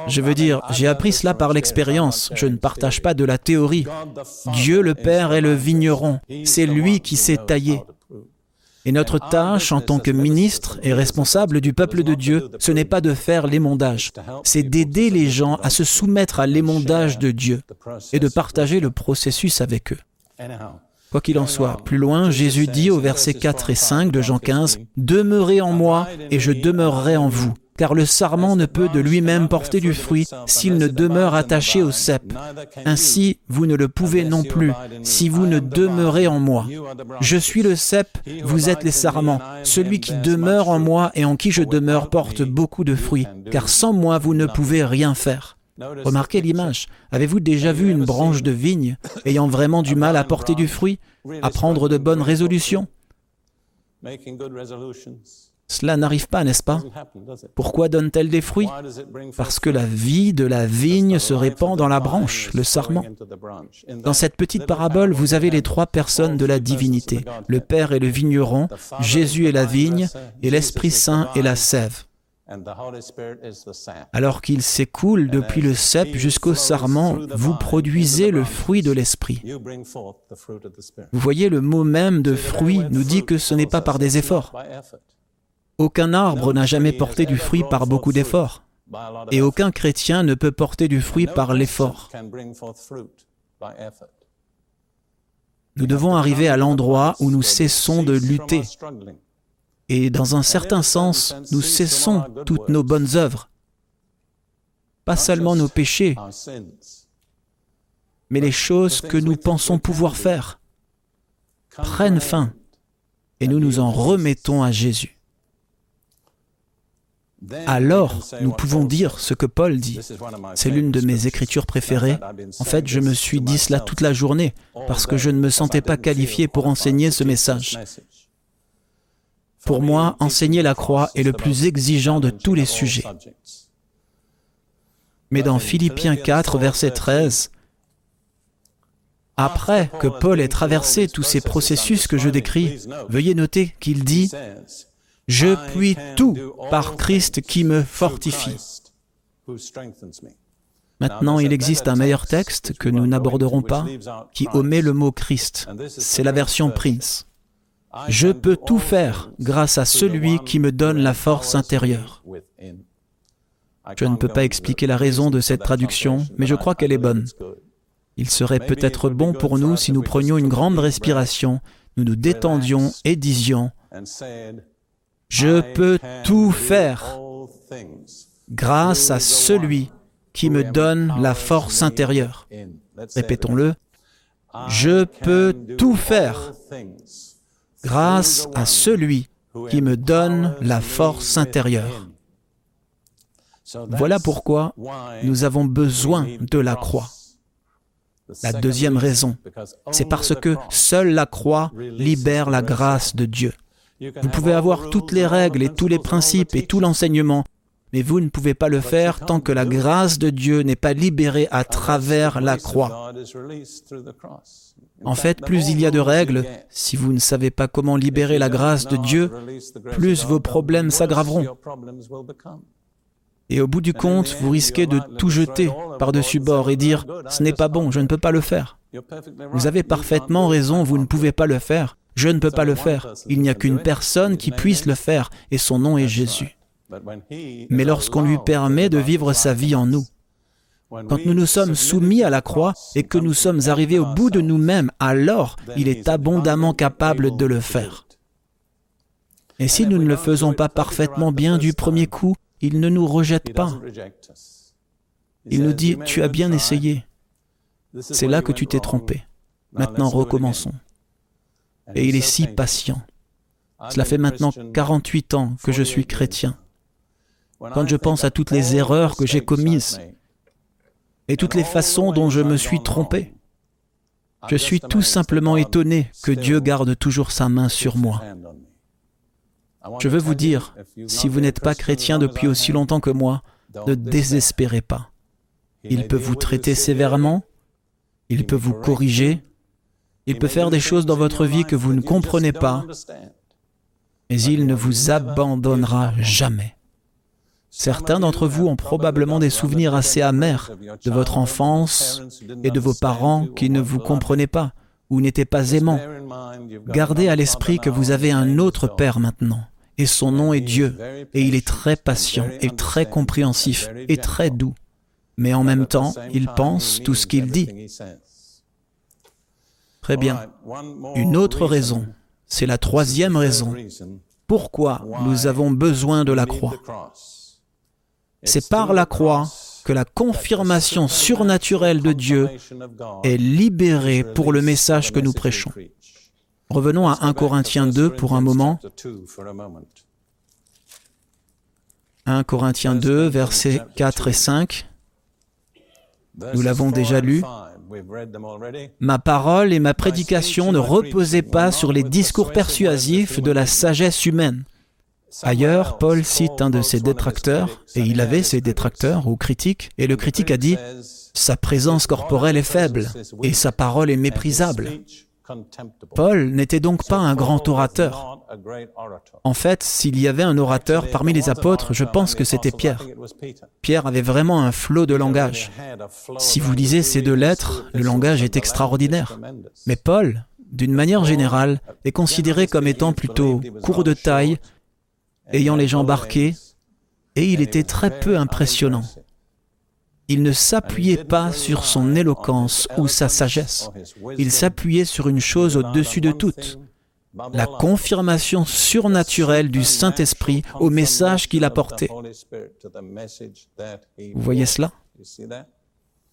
Je veux dire, j'ai appris cela par l'expérience. Je ne partage pas de la théorie. Dieu le Père est le vigneron. C'est lui qui s'est taillé. Et notre tâche en tant que ministre et responsable du peuple de Dieu, ce n'est pas de faire l'émondage, c'est d'aider les gens à se soumettre à l'émondage de Dieu et de partager le processus avec eux. Quoi qu'il en soit, plus loin, Jésus dit au verset 4 et 5 de Jean 15, Demeurez en moi et je demeurerai en vous car le sarment ne peut de lui-même porter du fruit s'il ne demeure attaché au cep. Ainsi, vous ne le pouvez non plus si vous ne demeurez en moi. Je suis le cep, vous êtes les sarments. Celui qui demeure en moi et en qui je demeure porte beaucoup de fruits, car sans moi vous ne pouvez rien faire. Remarquez l'image. Avez-vous déjà vu une branche de vigne ayant vraiment du mal à porter du fruit, à prendre de bonnes résolutions? Cela n'arrive pas, n'est-ce pas? Pourquoi donne-t-elle des fruits? Parce que la vie de la vigne se répand dans la branche, le sarment. Dans cette petite parabole, vous avez les trois personnes de la divinité. Le Père est le vigneron, Jésus est la vigne, et l'Esprit Saint est la sève. Alors qu'il s'écoule depuis le cep jusqu'au sarment, vous produisez le fruit de l'esprit. Vous voyez, le mot même de fruit nous dit que ce n'est pas par des efforts. Aucun arbre n'a jamais porté du fruit par beaucoup d'efforts, et aucun chrétien ne peut porter du fruit par l'effort. Nous devons arriver à l'endroit où nous cessons de lutter. Et dans un certain sens, nous cessons toutes nos bonnes œuvres. Pas seulement nos péchés, mais les choses que nous pensons pouvoir faire prennent fin et nous nous en remettons à Jésus alors nous pouvons dire ce que Paul dit. C'est l'une de mes écritures préférées. En fait, je me suis dit cela toute la journée parce que je ne me sentais pas qualifié pour enseigner ce message. Pour moi, enseigner la croix est le plus exigeant de tous les sujets. Mais dans Philippiens 4, verset 13, après que Paul ait traversé tous ces processus que je décris, veuillez noter qu'il dit je puis tout par Christ qui me fortifie. Maintenant, il existe un meilleur texte que nous n'aborderons pas, qui omet le mot Christ. C'est la version Prince. Je peux tout faire grâce à celui qui me donne la force intérieure. Je ne peux pas expliquer la raison de cette traduction, mais je crois qu'elle est bonne. Il serait peut-être bon pour nous si nous prenions une grande respiration, nous nous détendions et disions je peux tout faire grâce à celui qui me donne la force intérieure. Répétons-le. Je peux tout faire grâce à celui qui me donne la force intérieure. Voilà pourquoi nous avons besoin de la croix. La deuxième raison, c'est parce que seule la croix libère la grâce de Dieu. Vous pouvez avoir toutes les règles et tous les principes et tout l'enseignement, mais vous ne pouvez pas le faire tant que la grâce de Dieu n'est pas libérée à travers la croix. En fait, plus il y a de règles, si vous ne savez pas comment libérer la grâce de Dieu, plus vos problèmes s'aggraveront. Et au bout du compte, vous risquez de tout jeter par-dessus bord et dire ⁇ Ce n'est pas bon, je ne peux pas le faire ⁇ Vous avez parfaitement raison, vous ne pouvez pas le faire. Je ne peux pas le faire. Il n'y a qu'une personne qui puisse le faire, et son nom est Jésus. Mais lorsqu'on lui permet de vivre sa vie en nous, quand nous nous sommes soumis à la croix et que nous sommes arrivés au bout de nous-mêmes, alors il est abondamment capable de le faire. Et si nous ne le faisons pas parfaitement bien du premier coup, il ne nous rejette pas. Il nous dit, tu as bien essayé. C'est là que tu t'es trompé. Maintenant recommençons. Et il est si patient. Cela fait maintenant 48 ans que je suis chrétien. Quand je pense à toutes les erreurs que j'ai commises et toutes les façons dont je me suis trompé, je suis tout simplement étonné que Dieu garde toujours sa main sur moi. Je veux vous dire, si vous n'êtes pas chrétien depuis aussi longtemps que moi, ne désespérez pas. Il peut vous traiter sévèrement, il peut vous corriger, Il peut faire des choses dans votre vie que vous ne comprenez pas, mais il ne vous abandonnera jamais. Certains d'entre vous ont probablement des souvenirs assez amers de votre enfance et de vos parents qui ne vous comprenaient pas ou n'étaient pas aimants. Gardez à l'esprit que vous avez un autre Père maintenant, et son nom est Dieu, et il est très patient et très compréhensif et très doux, mais en même temps, il pense tout ce qu'il dit. Très bien. Une autre raison, c'est la troisième raison, pourquoi nous avons besoin de la croix? C'est par la croix que la confirmation surnaturelle de Dieu est libérée pour le message que nous prêchons. Revenons à 1 Corinthiens 2 pour un moment. 1 Corinthiens 2, versets 4 et 5. Nous l'avons déjà lu. Ma parole et ma prédication ne reposaient pas sur les discours persuasifs de la sagesse humaine. Ailleurs, Paul cite un de ses détracteurs, et il avait ses détracteurs ou critiques, et le critique a dit Sa présence corporelle est faible, et sa parole est méprisable. Paul n'était donc pas un grand orateur. En fait, s'il y avait un orateur parmi les apôtres, je pense que c'était Pierre. Pierre avait vraiment un flot de langage. Si vous lisez ces deux lettres, le langage est extraordinaire. Mais Paul, d'une manière générale, est considéré comme étant plutôt court de taille ayant les jambes barquées, et il était très peu impressionnant. Il ne s'appuyait pas sur son éloquence ou sa sagesse. Il s'appuyait sur une chose au-dessus de toutes, la confirmation surnaturelle du Saint-Esprit au message qu'il apportait. Vous voyez cela?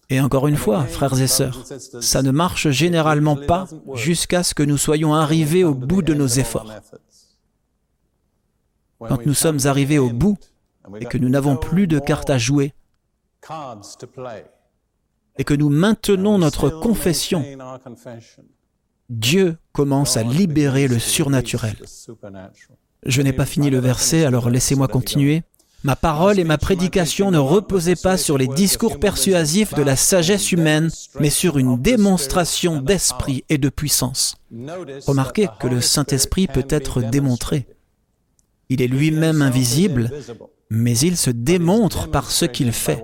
Et encore une fois, frères et sœurs, ça ne marche généralement pas jusqu'à ce que nous soyons arrivés au bout de nos efforts. Quand nous sommes arrivés au bout et que nous n'avons plus de cartes à jouer et que nous maintenons notre confession, Dieu commence à libérer le surnaturel. Je n'ai pas fini le verset, alors laissez-moi continuer. Ma parole et ma prédication ne reposaient pas sur les discours persuasifs de la sagesse humaine, mais sur une démonstration d'esprit et de puissance. Remarquez que le Saint-Esprit peut être démontré. Il est lui-même invisible, mais il se démontre par ce qu'il fait.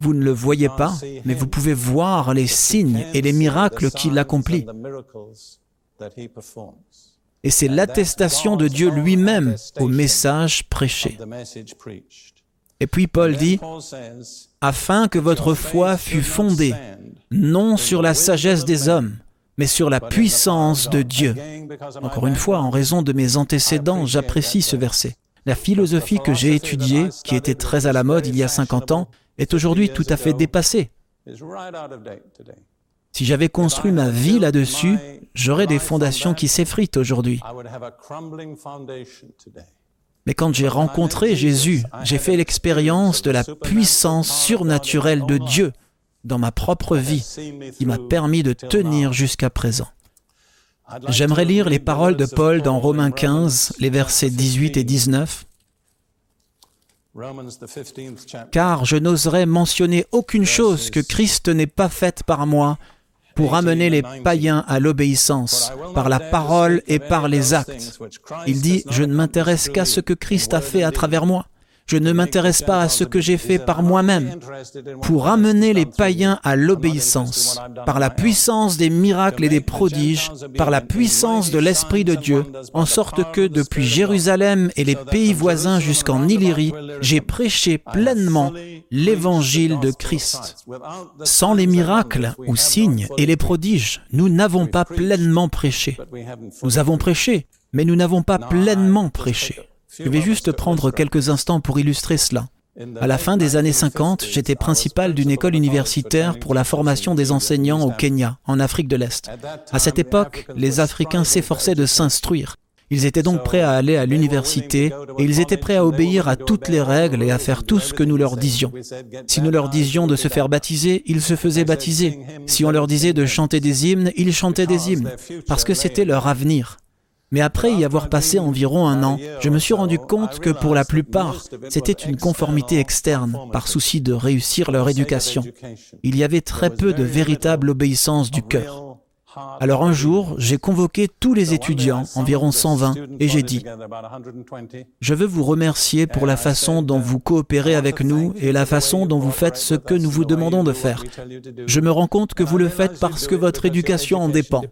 Vous ne le voyez pas, mais vous pouvez voir les signes et les miracles qu'il accomplit. Et c'est l'attestation de Dieu lui-même au message prêché. Et puis Paul dit, afin que votre foi fût fondée, non sur la sagesse des hommes, mais sur la puissance de Dieu. Encore une fois, en raison de mes antécédents, j'apprécie ce verset. La philosophie que j'ai étudiée, qui était très à la mode il y a 50 ans, est aujourd'hui tout à fait dépassée. Si j'avais construit ma vie là-dessus, j'aurais des fondations qui s'effritent aujourd'hui. Mais quand j'ai rencontré Jésus, j'ai fait l'expérience de la puissance surnaturelle de Dieu dans ma propre vie qui m'a permis de tenir jusqu'à présent. J'aimerais lire les paroles de Paul dans Romains 15, les versets 18 et 19. Car je n'oserais mentionner aucune chose que Christ n'ait pas faite par moi pour amener les païens à l'obéissance, par la parole et par les actes. Il dit, je ne m'intéresse qu'à ce que Christ a fait à travers moi. Je ne m'intéresse pas à ce que j'ai fait par moi-même pour amener les païens à l'obéissance, par la puissance des miracles et des prodiges, par la puissance de l'Esprit de Dieu, en sorte que depuis Jérusalem et les pays voisins jusqu'en Illyrie, j'ai prêché pleinement l'évangile de Christ. Sans les miracles ou signes et les prodiges, nous n'avons pas pleinement prêché. Nous avons prêché, mais nous n'avons pas pleinement prêché. Je vais juste prendre quelques instants pour illustrer cela. À la fin des années 50, j'étais principal d'une école universitaire pour la formation des enseignants au Kenya, en Afrique de l'Est. À cette époque, les Africains s'efforçaient de s'instruire. Ils étaient donc prêts à aller à l'université et ils étaient prêts à obéir à toutes les règles et à faire tout ce que nous leur disions. Si nous leur disions de se faire baptiser, ils se faisaient baptiser. Si on leur disait de chanter des hymnes, ils chantaient des hymnes, parce que c'était leur avenir. Mais après y avoir passé environ un an, je me suis rendu compte que pour la plupart, c'était une conformité externe, par souci de réussir leur éducation. Il y avait très peu de véritable obéissance du cœur. Alors un jour, j'ai convoqué tous les étudiants, environ 120, et j'ai dit, je veux vous remercier pour la façon dont vous coopérez avec nous et la façon dont vous faites ce que nous vous demandons de faire. Je me rends compte que vous le faites parce que votre éducation en dépend.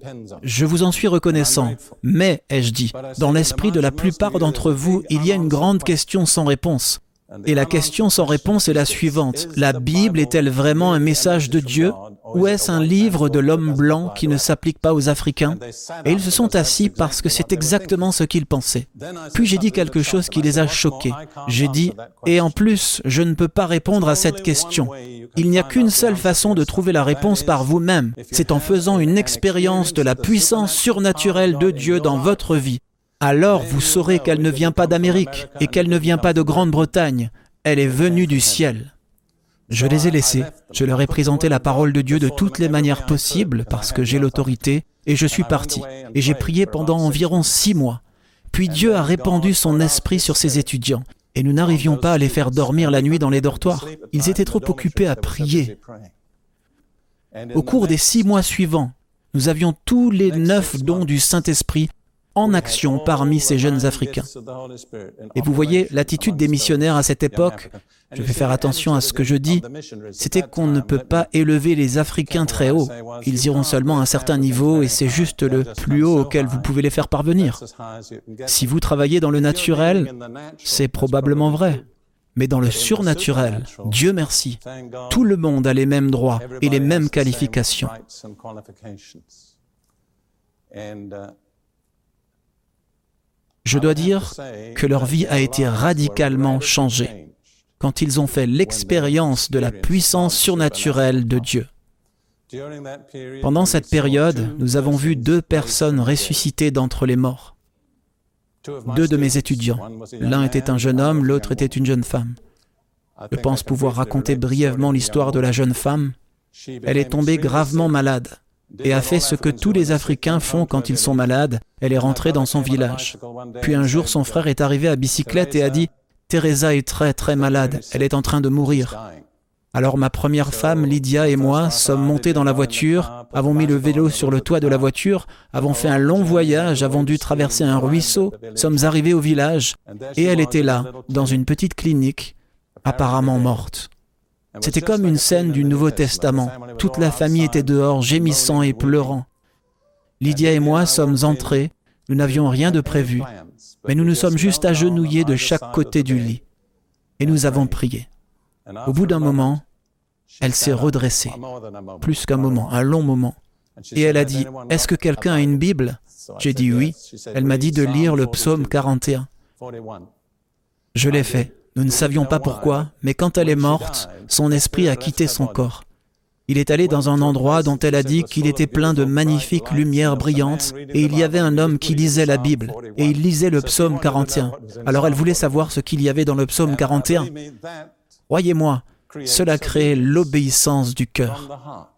Je vous en suis reconnaissant. Mais, ai-je dit, dans l'esprit de la plupart d'entre vous, il y a une grande question sans réponse. Et la question sans réponse est la suivante. La Bible est-elle vraiment un message de Dieu ou est-ce un livre de l'homme blanc qui ne s'applique pas aux Africains Et ils se sont assis parce que c'est exactement ce qu'ils pensaient. Puis j'ai dit quelque chose qui les a choqués. J'ai dit, et en plus, je ne peux pas répondre à cette question. Il n'y a qu'une seule façon de trouver la réponse par vous-même. C'est en faisant une expérience de la puissance surnaturelle de Dieu dans votre vie. Alors vous saurez qu'elle ne vient pas d'Amérique et qu'elle ne vient pas de Grande-Bretagne. Elle est venue du ciel. Je les ai laissés. Je leur ai présenté la parole de Dieu de toutes les manières possibles parce que j'ai l'autorité et je suis parti. Et j'ai prié pendant environ six mois. Puis Dieu a répandu son esprit sur ses étudiants et nous n'arrivions pas à les faire dormir la nuit dans les dortoirs. Ils étaient trop occupés à prier. Au cours des six mois suivants, nous avions tous les neuf dons du Saint-Esprit en action parmi ces jeunes Africains. Et vous voyez, l'attitude des missionnaires à cette époque, je vais faire attention à ce que je dis, c'était qu'on ne peut pas élever les Africains très haut. Ils iront seulement à un certain niveau et c'est juste le plus haut auquel vous pouvez les faire parvenir. Si vous travaillez dans le naturel, c'est probablement vrai. Mais dans le surnaturel, Dieu merci, tout le monde a les mêmes droits et les mêmes qualifications. Je dois dire que leur vie a été radicalement changée quand ils ont fait l'expérience de la puissance surnaturelle de Dieu. Pendant cette période, nous avons vu deux personnes ressuscitées d'entre les morts. Deux de mes étudiants. L'un était un jeune homme, l'autre était une jeune femme. Je pense pouvoir raconter brièvement l'histoire de la jeune femme. Elle est tombée gravement malade et a fait ce que tous les Africains font quand ils sont malades. Elle est rentrée dans son village. Puis un jour, son frère est arrivé à bicyclette et a dit Teresa est très très malade, elle est en train de mourir. Alors ma première femme, Lydia, et moi sommes montés dans la voiture, avons mis le vélo sur le toit de la voiture, avons fait un long voyage, avons dû traverser un ruisseau, sommes arrivés au village, et elle était là, dans une petite clinique, apparemment morte. C'était comme une scène du Nouveau Testament. Toute la famille était dehors, gémissant et pleurant. Lydia et moi sommes entrés, nous n'avions rien de prévu, mais nous nous sommes juste agenouillés de chaque côté du lit, et nous avons prié. Au bout d'un moment, elle s'est redressée, plus qu'un moment, un long moment, et elle a dit, Est-ce que quelqu'un a une Bible? J'ai dit oui. Elle m'a dit de lire le psaume 41. Je l'ai fait. Nous ne savions pas pourquoi, mais quand elle est morte, son esprit a quitté son corps. Il est allé dans un endroit dont elle a dit qu'il était plein de magnifiques lumières brillantes, et il y avait un homme qui lisait la Bible, et il lisait le psaume 41. Alors elle voulait savoir ce qu'il y avait dans le psaume 41. Croyez-moi, cela crée l'obéissance du cœur.